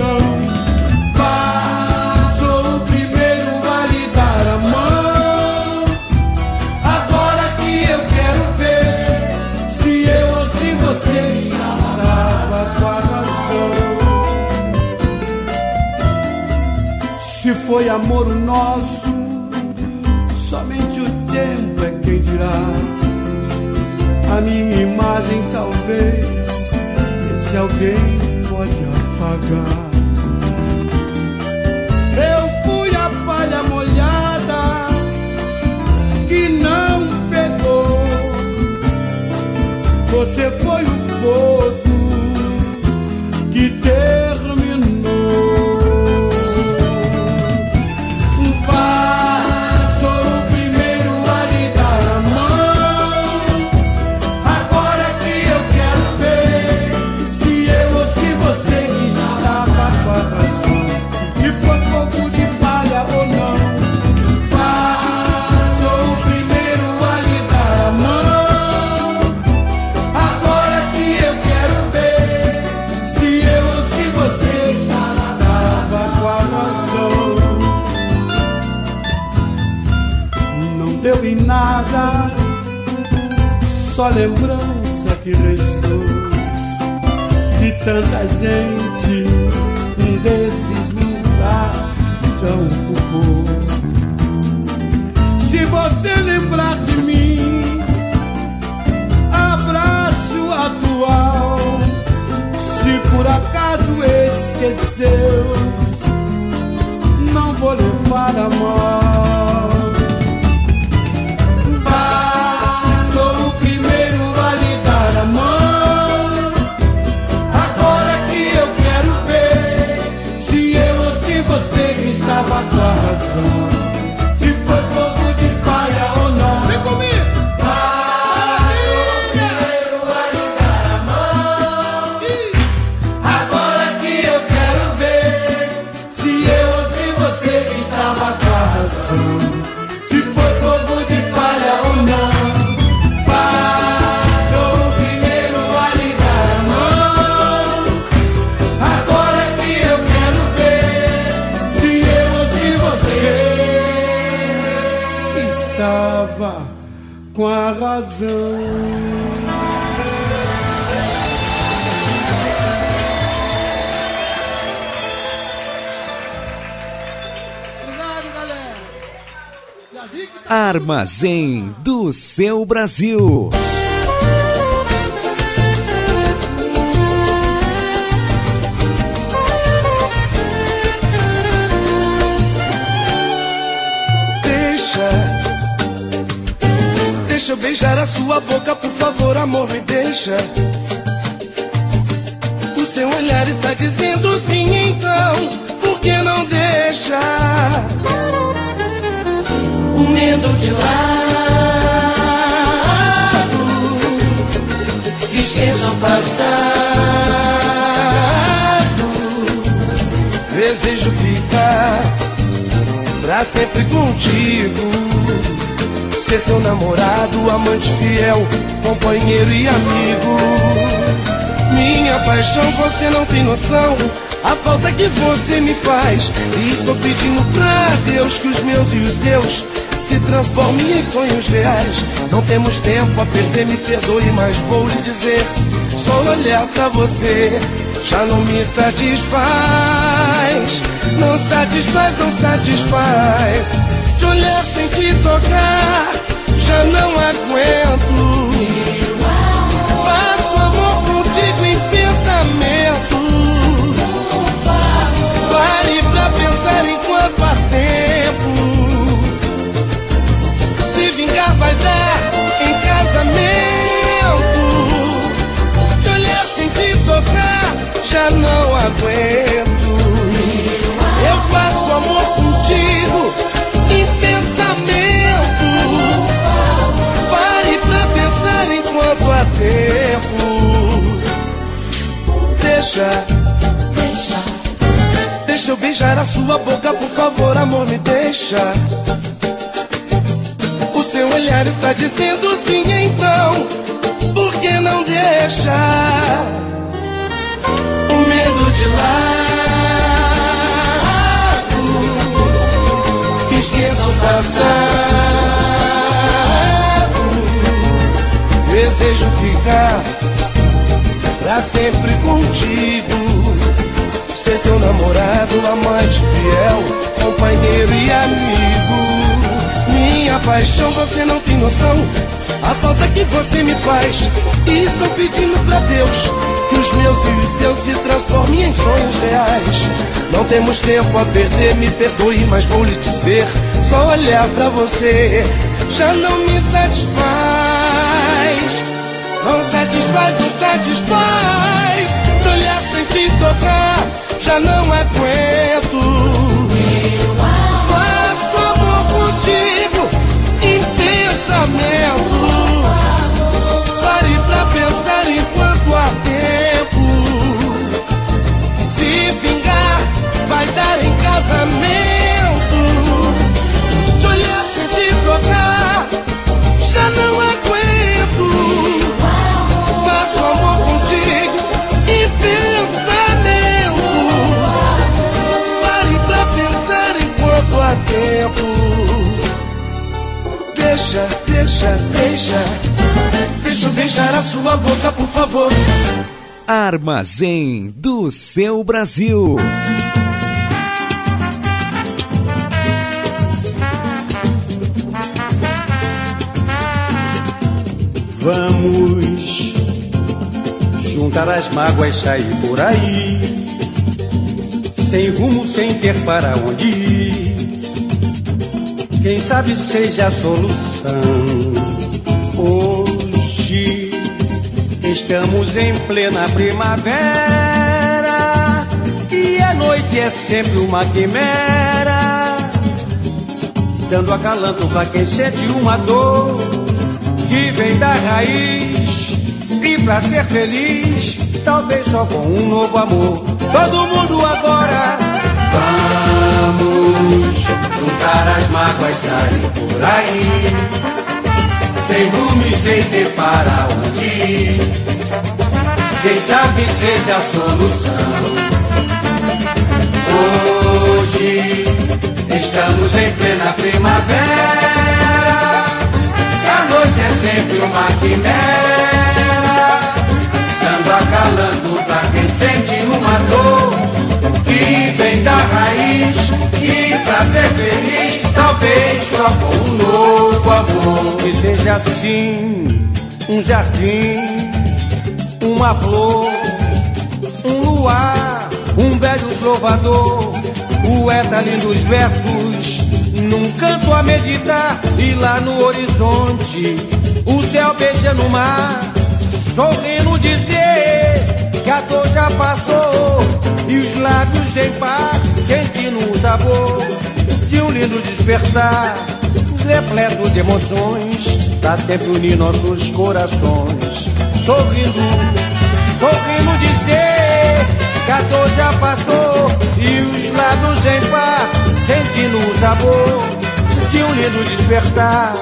Foi amor o nosso, somente o tempo é quem dirá. A minha imagem talvez esse alguém pode apagar. Deixa. O seu olhar está dizendo sim, então, por que não deixa? O medo de lado, esqueça o passado. Desejo ficar pra sempre contigo. Ser teu namorado, amante fiel, companheiro e amigo. Minha paixão, você não tem noção. A falta que você me faz. E estou pedindo pra Deus que os meus e os seus se transformem em sonhos reais. Não temos tempo a perder, me perdoe, mas vou lhe dizer: só olhar pra você já não me satisfaz. Não satisfaz, não satisfaz. De olhar sem te tocar, já não aguento. Faço amor contigo em pensamento. Pare pra pensar enquanto há tempo. Se vingar vai dar em casamento. De olhar sem te tocar, já não aguento. Beijar a sua boca, por favor, amor, me deixa. O seu olhar está dizendo sim, então, por que não deixa? O medo de lado, esqueça o passado. Desejo ficar pra sempre contigo. Namorado, amante fiel, companheiro e amigo. Minha paixão, você não tem noção. A falta que você me faz. E estou pedindo pra Deus que os meus e os seus se transformem em sonhos reais. Não temos tempo a perder, me perdoe, mas vou lhe dizer: só olhar pra você já não me satisfaz. Não satisfaz, não satisfaz. De olhar sem te tocar, já não aguento. Faço amor contigo em pensamento. Pare pra pensar enquanto há tempo. Se vingar, vai dar em casamento. Deixa, deixa, deixa. Deixa eu beijar a sua boca, por favor. Armazém do seu Brasil. Vamos juntar as mágoas, sair por aí, sem rumo, sem ter para onde ir. Quem sabe seja a solução. Hoje estamos em plena primavera e a noite é sempre uma quimera, dando acalanto pra quem sente uma dor que vem da raiz. E pra ser feliz, talvez só com um novo amor. Todo mundo agora. Juntar as mágoas, sair por aí, sem rumo e sem ter para onde ir. Quem sabe seja a solução. Hoje estamos em plena primavera, e a noite é sempre uma quimera, dando acalando pra quem sente uma dor que vem da raiz. E pra ser feliz, talvez só com um novo amor. Que seja assim, um jardim, uma flor, um luar, um velho trovador, poeta lindos versos, num canto a meditar. E lá no horizonte, o céu beijando o mar, sorrindo dizer que a dor já passou e os lábios em par sentindo o sabor de um lindo despertar repleto de emoções, tá sempre unindo nossos corações, sorrindo, sorrindo dizer que a dor já passou e os lábios em par sentindo o sabor de um lindo despertar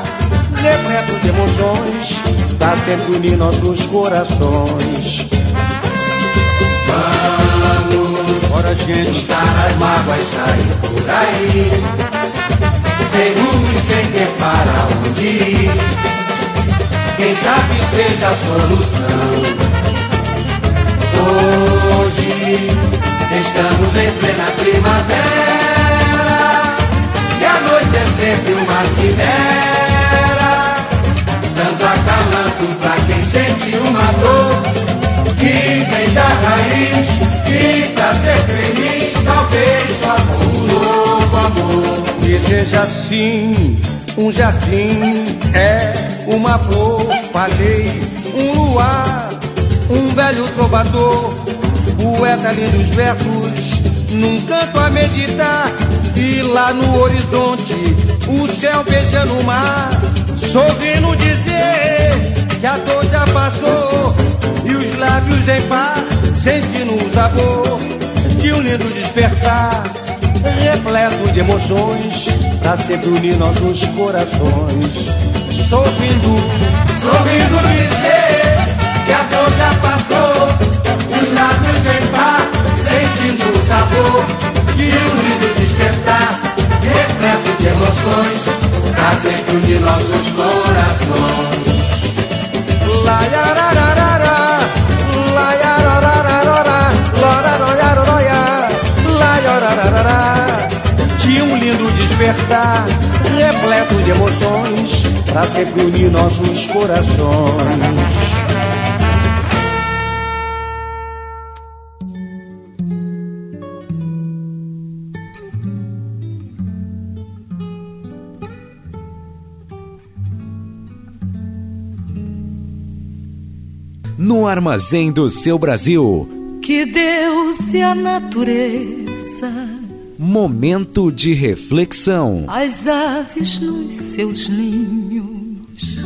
repleto de emoções, tá sempre unindo nossos corações. Vamos, bora gente, juntar as mágoas, sair por aí sem rumo e sem ter para onde ir. Quem sabe seja a solução. Hoje estamos em plena primavera e a noite é sempre uma quimera, dando acalanto pra quem sente uma dor que vem da raiz e pra ser feliz talvez só com um novo amor. Que seja assim, um jardim é uma flor, falei, um luar, um velho trovador, poeta lindos versos, num canto a meditar, e lá no horizonte, o céu beijando o mar, sorrindo dizer que a dor já passou, os lábios em par, sentindo o sabor de um lindo despertar repleto de emoções, pra sempre unir nossos corações. Sorrindo, sorrindo dizer que a dor já passou, os lábios em par, sentindo o sabor de um lindo despertar, repleto de emoções, pra sempre unir nossos corações. La yarararara, yarararara. Tinha um lindo despertar, repleto de emoções, pra sempre unir nossos corações. No armazém do seu Brasil. Que Deus e a natureza, Momento de reflexão. as aves nos seus ninhos.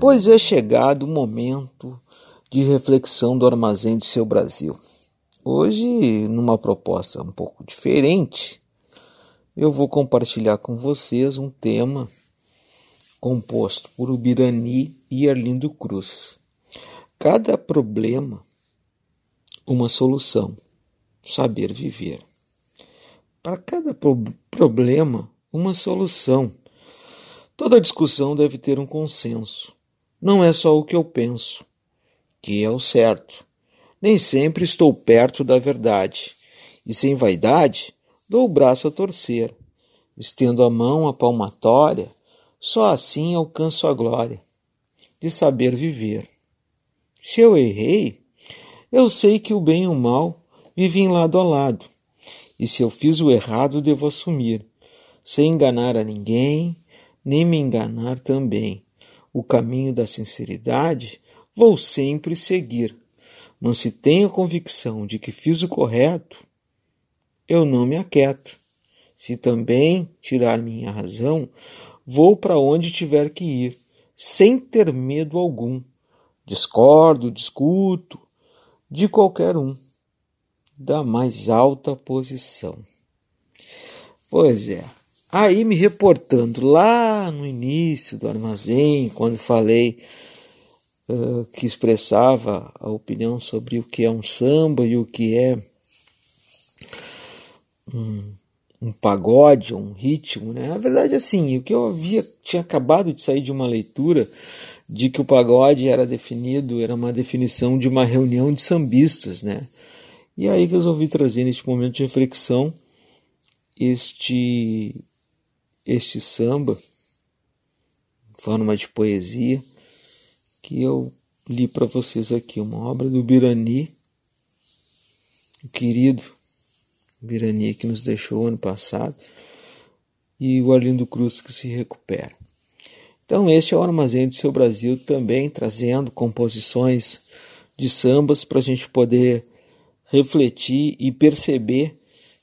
Pois é chegado o momento de reflexão do armazém de seu Brasil. Hoje, numa proposta um pouco diferente, eu vou compartilhar com vocês um tema composto por Ubirani e Arlindo Cruz. Cada problema, uma solução. Saber viver. Para cada pro problema, uma solução. Toda discussão deve ter um consenso. Não é só o que eu penso, que é o certo. Nem sempre estou perto da verdade. E sem vaidade, dou o braço a torcer. Estendo a mão à palmatória, só assim alcanço a glória de saber viver. Se eu errei, eu sei que o bem e o mal vivem lado a lado. E se eu fiz o errado, devo assumir, sem enganar a ninguém, nem me enganar também. O caminho da sinceridade vou sempre seguir. Mas se tenho a convicção de que fiz o correto, eu não me aquieto. Se também tirar minha razão, vou para onde tiver que ir, sem ter medo algum. Discordo, discuto de qualquer um, da mais alta posição. Pois é, aí me reportando lá no início do armazém, quando falei uh, que expressava a opinião sobre o que é um samba e o que é um, um pagode, um ritmo, né? Na verdade, assim, o que eu havia tinha acabado de sair de uma leitura de que o pagode era definido, era uma definição de uma reunião de sambistas, né? E aí resolvi trazer neste momento de reflexão este este samba forma de poesia que eu li para vocês aqui, uma obra do Birani, o querido Birani que nos deixou ano passado, e o Arlindo Cruz que se recupera. Então, este é o Armazém do Seu Brasil também trazendo composições de sambas para a gente poder refletir e perceber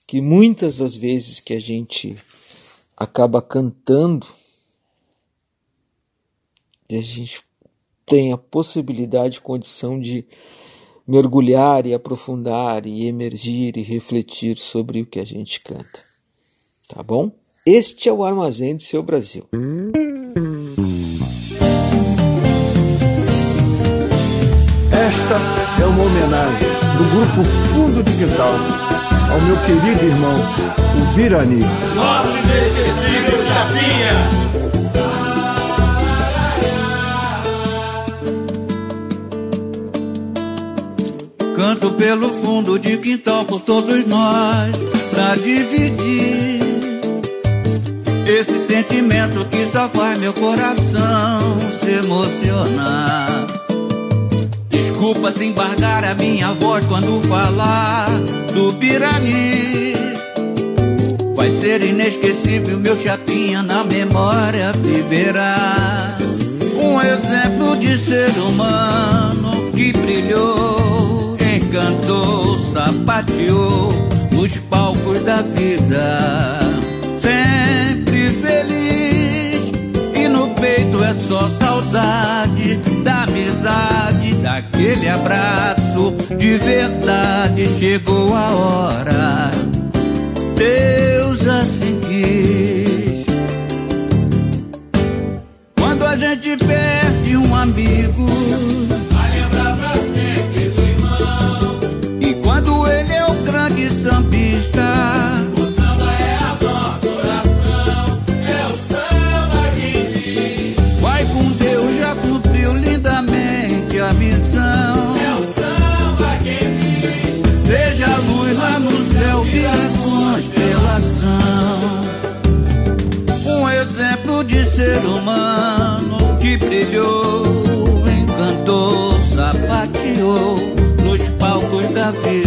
que muitas das vezes que a gente acaba cantando, a gente tem a possibilidade, condição de mergulhar e aprofundar e emergir e refletir sobre o que a gente canta. Tá bom? Este é o Armazém do Seu Brasil. Esta é uma homenagem do grupo Fundo de Quintal ao meu querido irmão, o Birani. Nosso inesquecível Chapinha. Canto pelo fundo de quintal por todos nós, pra dividir esse sentimento que só faz meu coração se emocionar. Desculpa se embargar a minha voz quando falar do Pirani. Vai ser inesquecível, meu chapinha na memória viverá. Um exemplo de ser humano que brilhou, encantou, sapateou nos palcos da vida. Sempre feliz é só saudade da amizade, daquele abraço de verdade. Chegou a hora, Deus assim quis. Quando a gente perde um amigo, ser humano que brilhou, encantou, sapateou nos palcos da vida.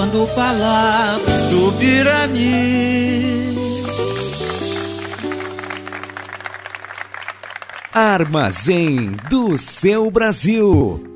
Quando falar do Pirani. Armazém do seu Brasil.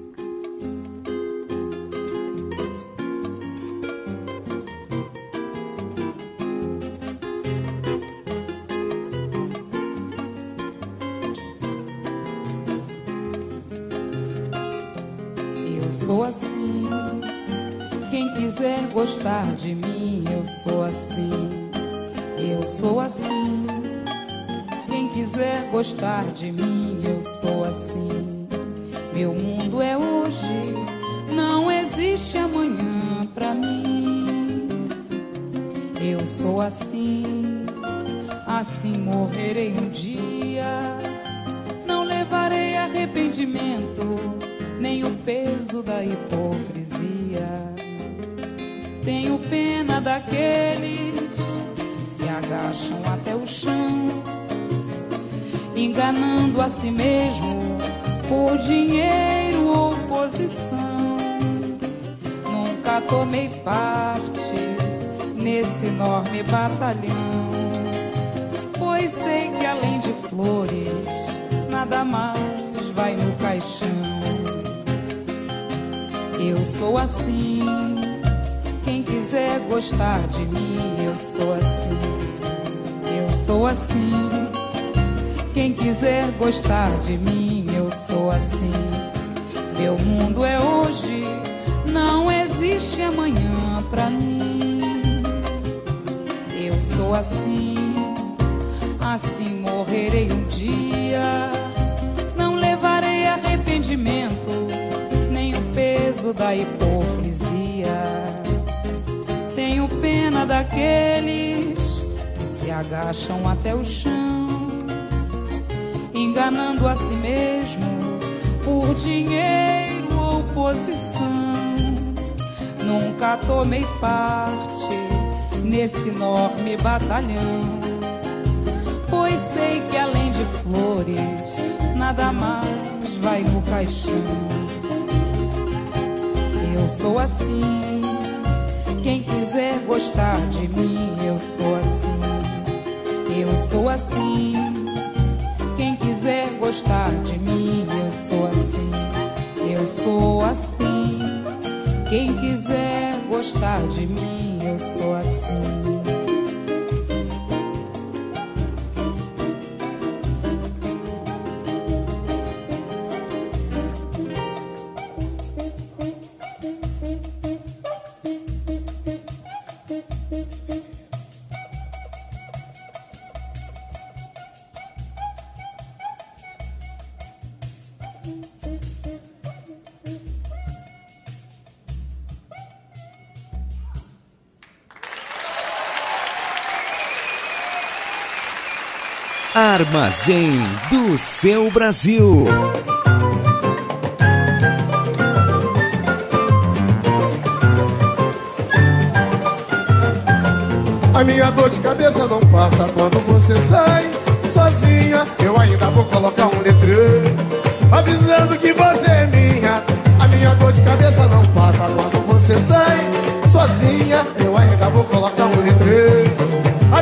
Quem quiser gostar de mim, eu sou assim. Armazém do seu Brasil. A minha dor de cabeça não passa quando você sai sozinha. Eu ainda vou colocar um letreiro avisando que você é minha. A minha dor de cabeça não passa quando você sai sozinha. Eu ainda vou colocar um letreiro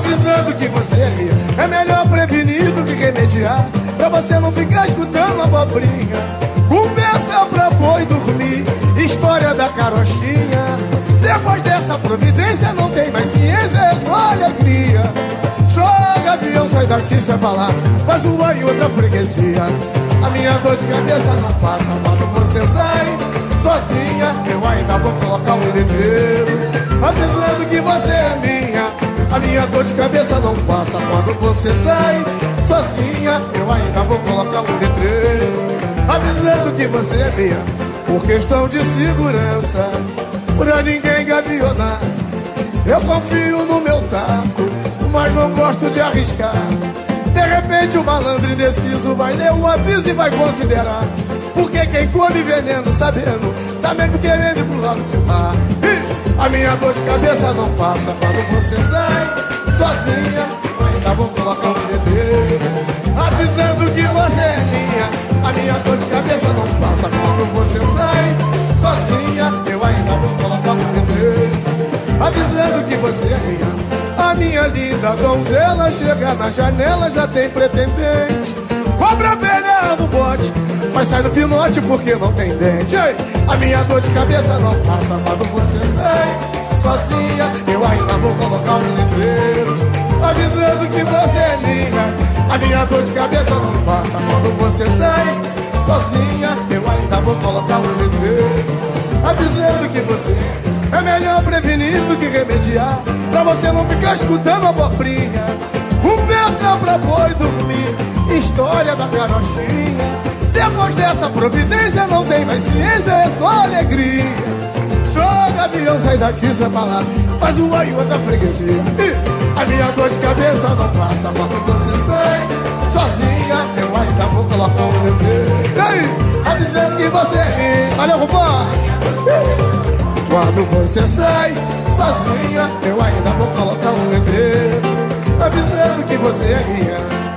avisando que você é minha. É melhor prevenir do que remediar, pra você não ficar escutando abobrinha. Conversa pra boi dormir, história da carochinha. Depois dessa providência não tem mais ciência, é só alegria. Joga avião, sai daqui, sai pra lá, faz uma em outra freguesia. A minha dor de cabeça não passa quando você sai sozinha. Eu ainda vou colocar um letreiro avisando que você é minha. A minha dor de cabeça não passa quando você sai sozinha. Eu ainda vou colocar um letreiro avisando que você é minha. Por questão de segurança, pra ninguém gavionar. Eu confio no meu taco, mas não gosto de arriscar. De repente o malandro indeciso vai ler o aviso e vai considerar. Porque quem come veneno sabendo, tá mesmo querendo ir pro lado de lá. A minha dor de cabeça não passa quando você sai sozinha. Ainda vou colocar um letreiro avisando que você é minha. A minha dor de cabeça não passa quando você sai sozinha. Eu ainda vou colocar um letreiro avisando que você é minha. A minha linda donzela chega na janela, já tem pretendente. Cobra velha no bote, mas sai no pinote porque não tem dente. Ei, a minha dor de cabeça não passa quando você sai sozinha. Eu ainda vou colocar um letreiro avisando que você é minha. A minha dor de cabeça não passa quando você sai sozinha. Eu ainda vou colocar um letreiro avisando que você é melhor prevenir do que remediar. Pra você não ficar escutando abobrinha. Conversa pra boi dormir história da carochinha. Depois dessa providência não tem mais ciência, é só alegria. Joga avião, sai daqui, sai pra é palavra, faz uma e outra freguesia. E a minha dor de cabeça não passa, porque você sai sozinha. Eu ainda vou colocar um meu. E aí, avisando que você é minha. Valeu, Rubão! Quando você sai sozinha, eu ainda vou colocar um letreiro avisando tá que você é minha.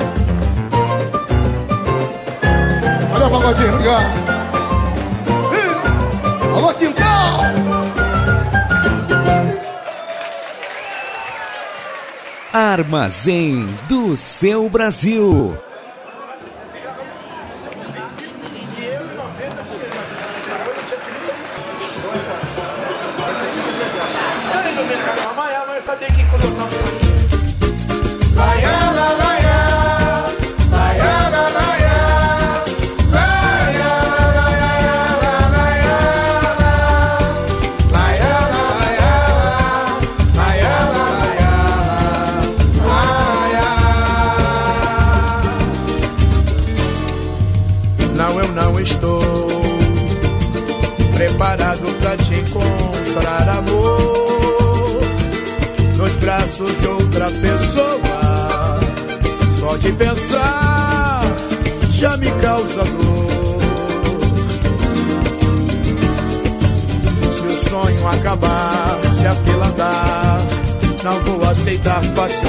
Vai, pagodinho, obrigado. Alô, quintal! Armazém do seu Brasil. dar passe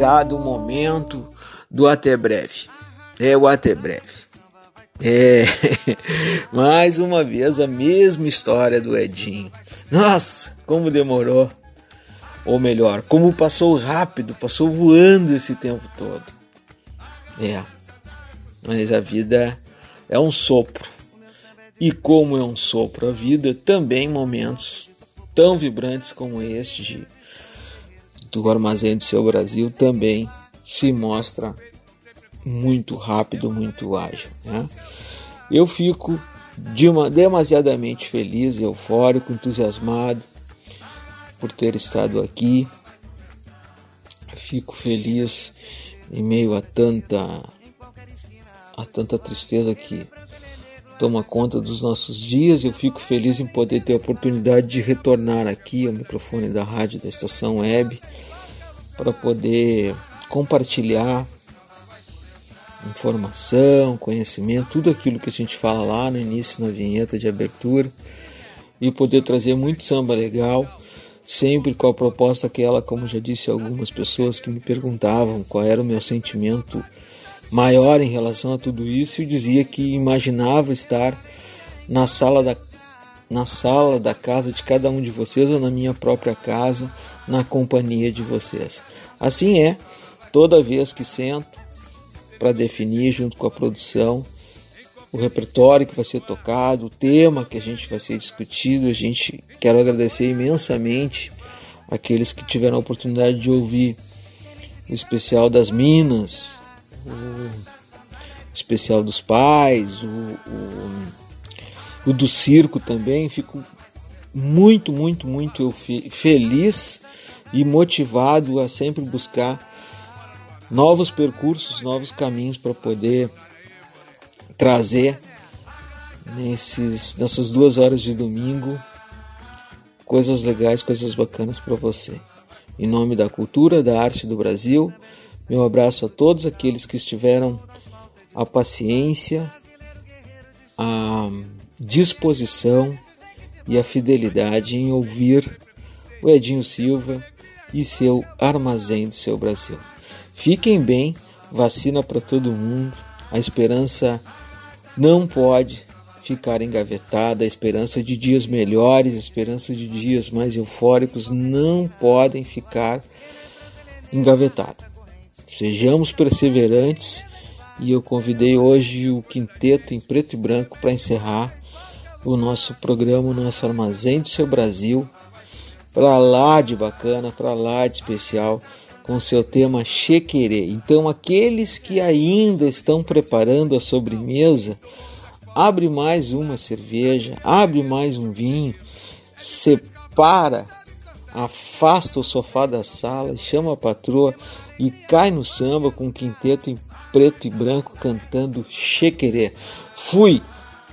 chegado o momento do até breve. É o até breve. É, *laughs* mais uma vez a mesma história do Edinho. Nossa, como demorou. Ou melhor, como passou rápido, passou voando esse tempo todo. É, mas a vida é um sopro. E como é um sopro a vida, também momentos tão vibrantes como este do Armazém do Seu Brasil também se mostra muito rápido, muito ágil. Né? Eu fico de uma, demasiadamente feliz, eufórico, entusiasmado por ter estado aqui. Fico feliz em meio a tanta a tanta tristeza que toma conta dos nossos dias. Eu fico feliz em poder ter a oportunidade de retornar aqui ao microfone da rádio da estação web para poder compartilhar informação, conhecimento, tudo aquilo que a gente fala lá no início, na vinheta de abertura, e poder trazer muito samba legal, sempre com a proposta aquela, como já disse algumas pessoas que me perguntavam qual era o meu sentimento maior em relação a tudo isso, eu dizia que imaginava estar na sala da na sala da casa de cada um de vocês ou na minha própria casa, na companhia de vocês. Assim é, toda vez que sento para definir junto com a produção o repertório que vai ser tocado, o tema que a gente vai ser discutido. A gente quero agradecer imensamente aqueles que tiveram a oportunidade de ouvir o especial das Minas, o especial dos pais, o, o, o do circo também. Fico muito, muito, muito feliz e motivado a sempre buscar novos percursos, novos caminhos para poder trazer nesses, nessas duas horas de domingo coisas legais, coisas bacanas para você. Em nome da cultura, da arte do Brasil, meu abraço a todos aqueles que estiveram a paciência, a disposição e a fidelidade em ouvir o Edinho Silva e seu Armazém do seu Brasil. Fiquem bem, vacina para todo mundo. A esperança não pode ficar engavetada. A esperança de dias melhores, a esperança de dias mais eufóricos não podem ficar engavetados. Sejamos perseverantes e eu convidei hoje o quinteto em preto e branco para encerrar o nosso programa, o nosso armazém do seu Brasil, para lá de bacana, para lá de especial com seu tema Chequerê. Então, aqueles que ainda estão preparando a sobremesa, abre mais uma cerveja, abre mais um vinho, separa, afasta o sofá da sala, chama a patroa e cai no samba com o quinteto em preto e branco cantando Chequerê. Fui!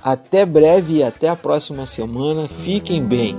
Até breve e até a próxima semana. Fiquem bem.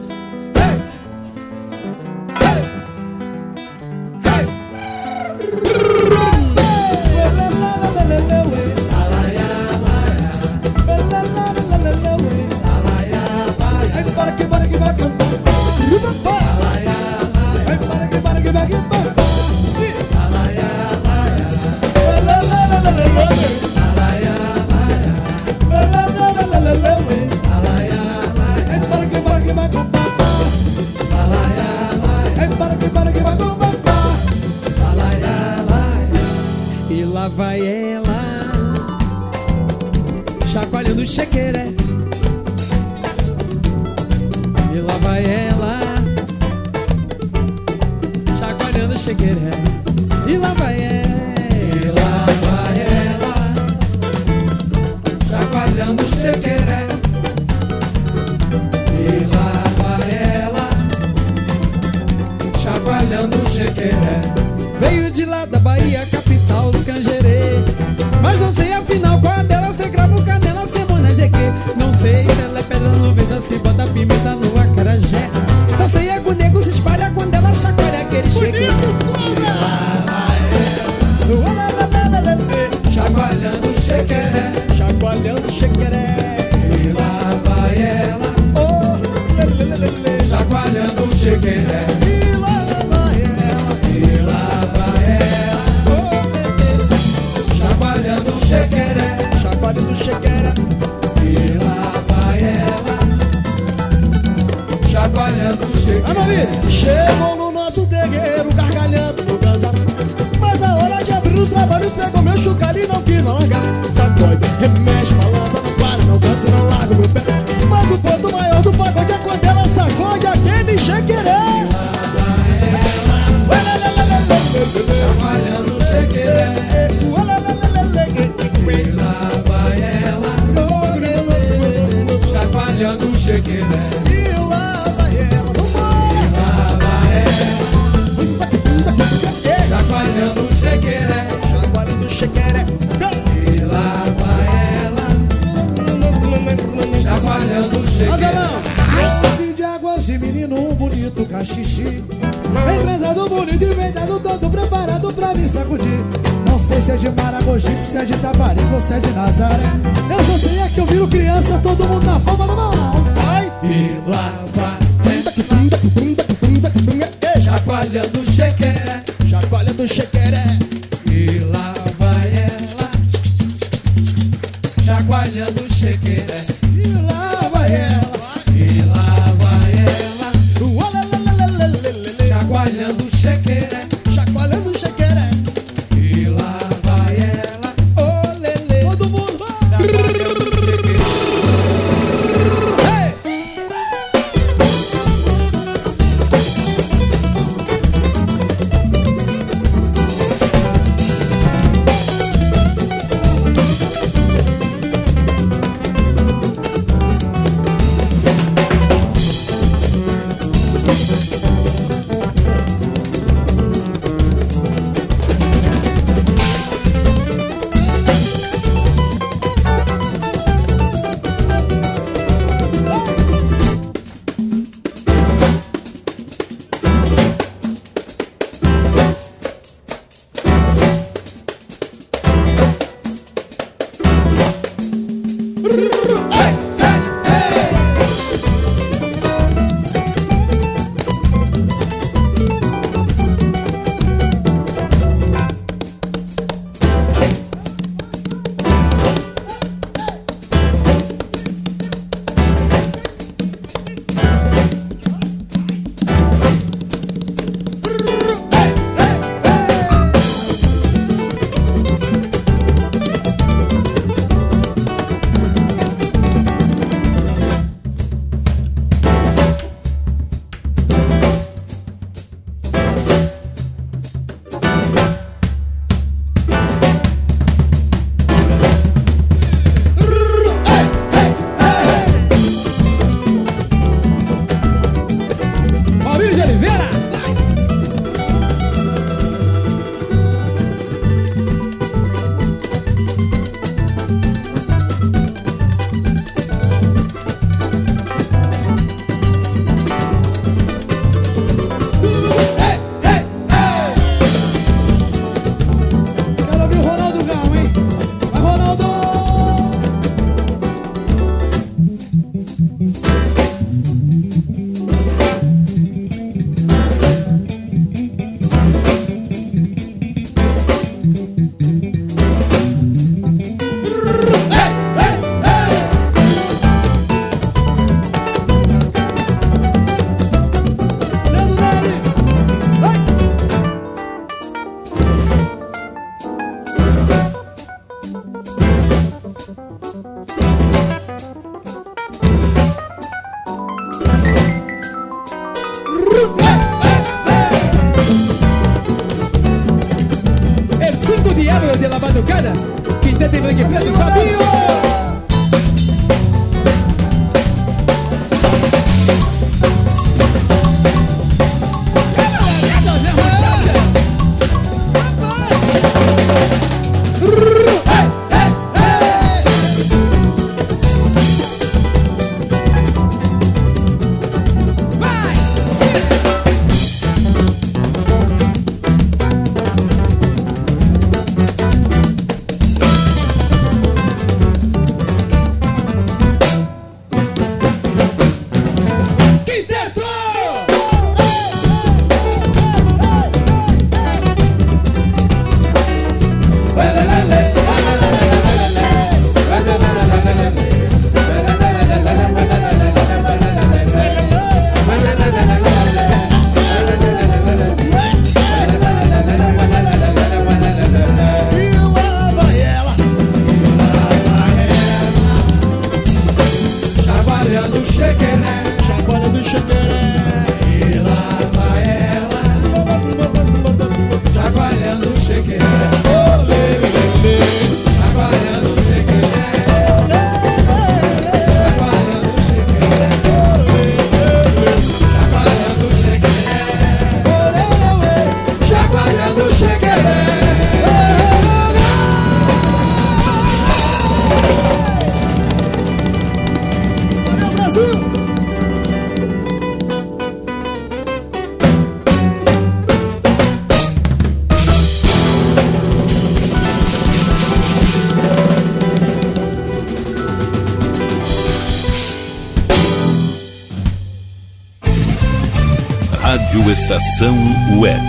Estação Web.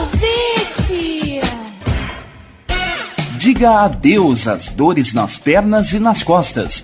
Diga adeus às dores nas pernas e nas costas.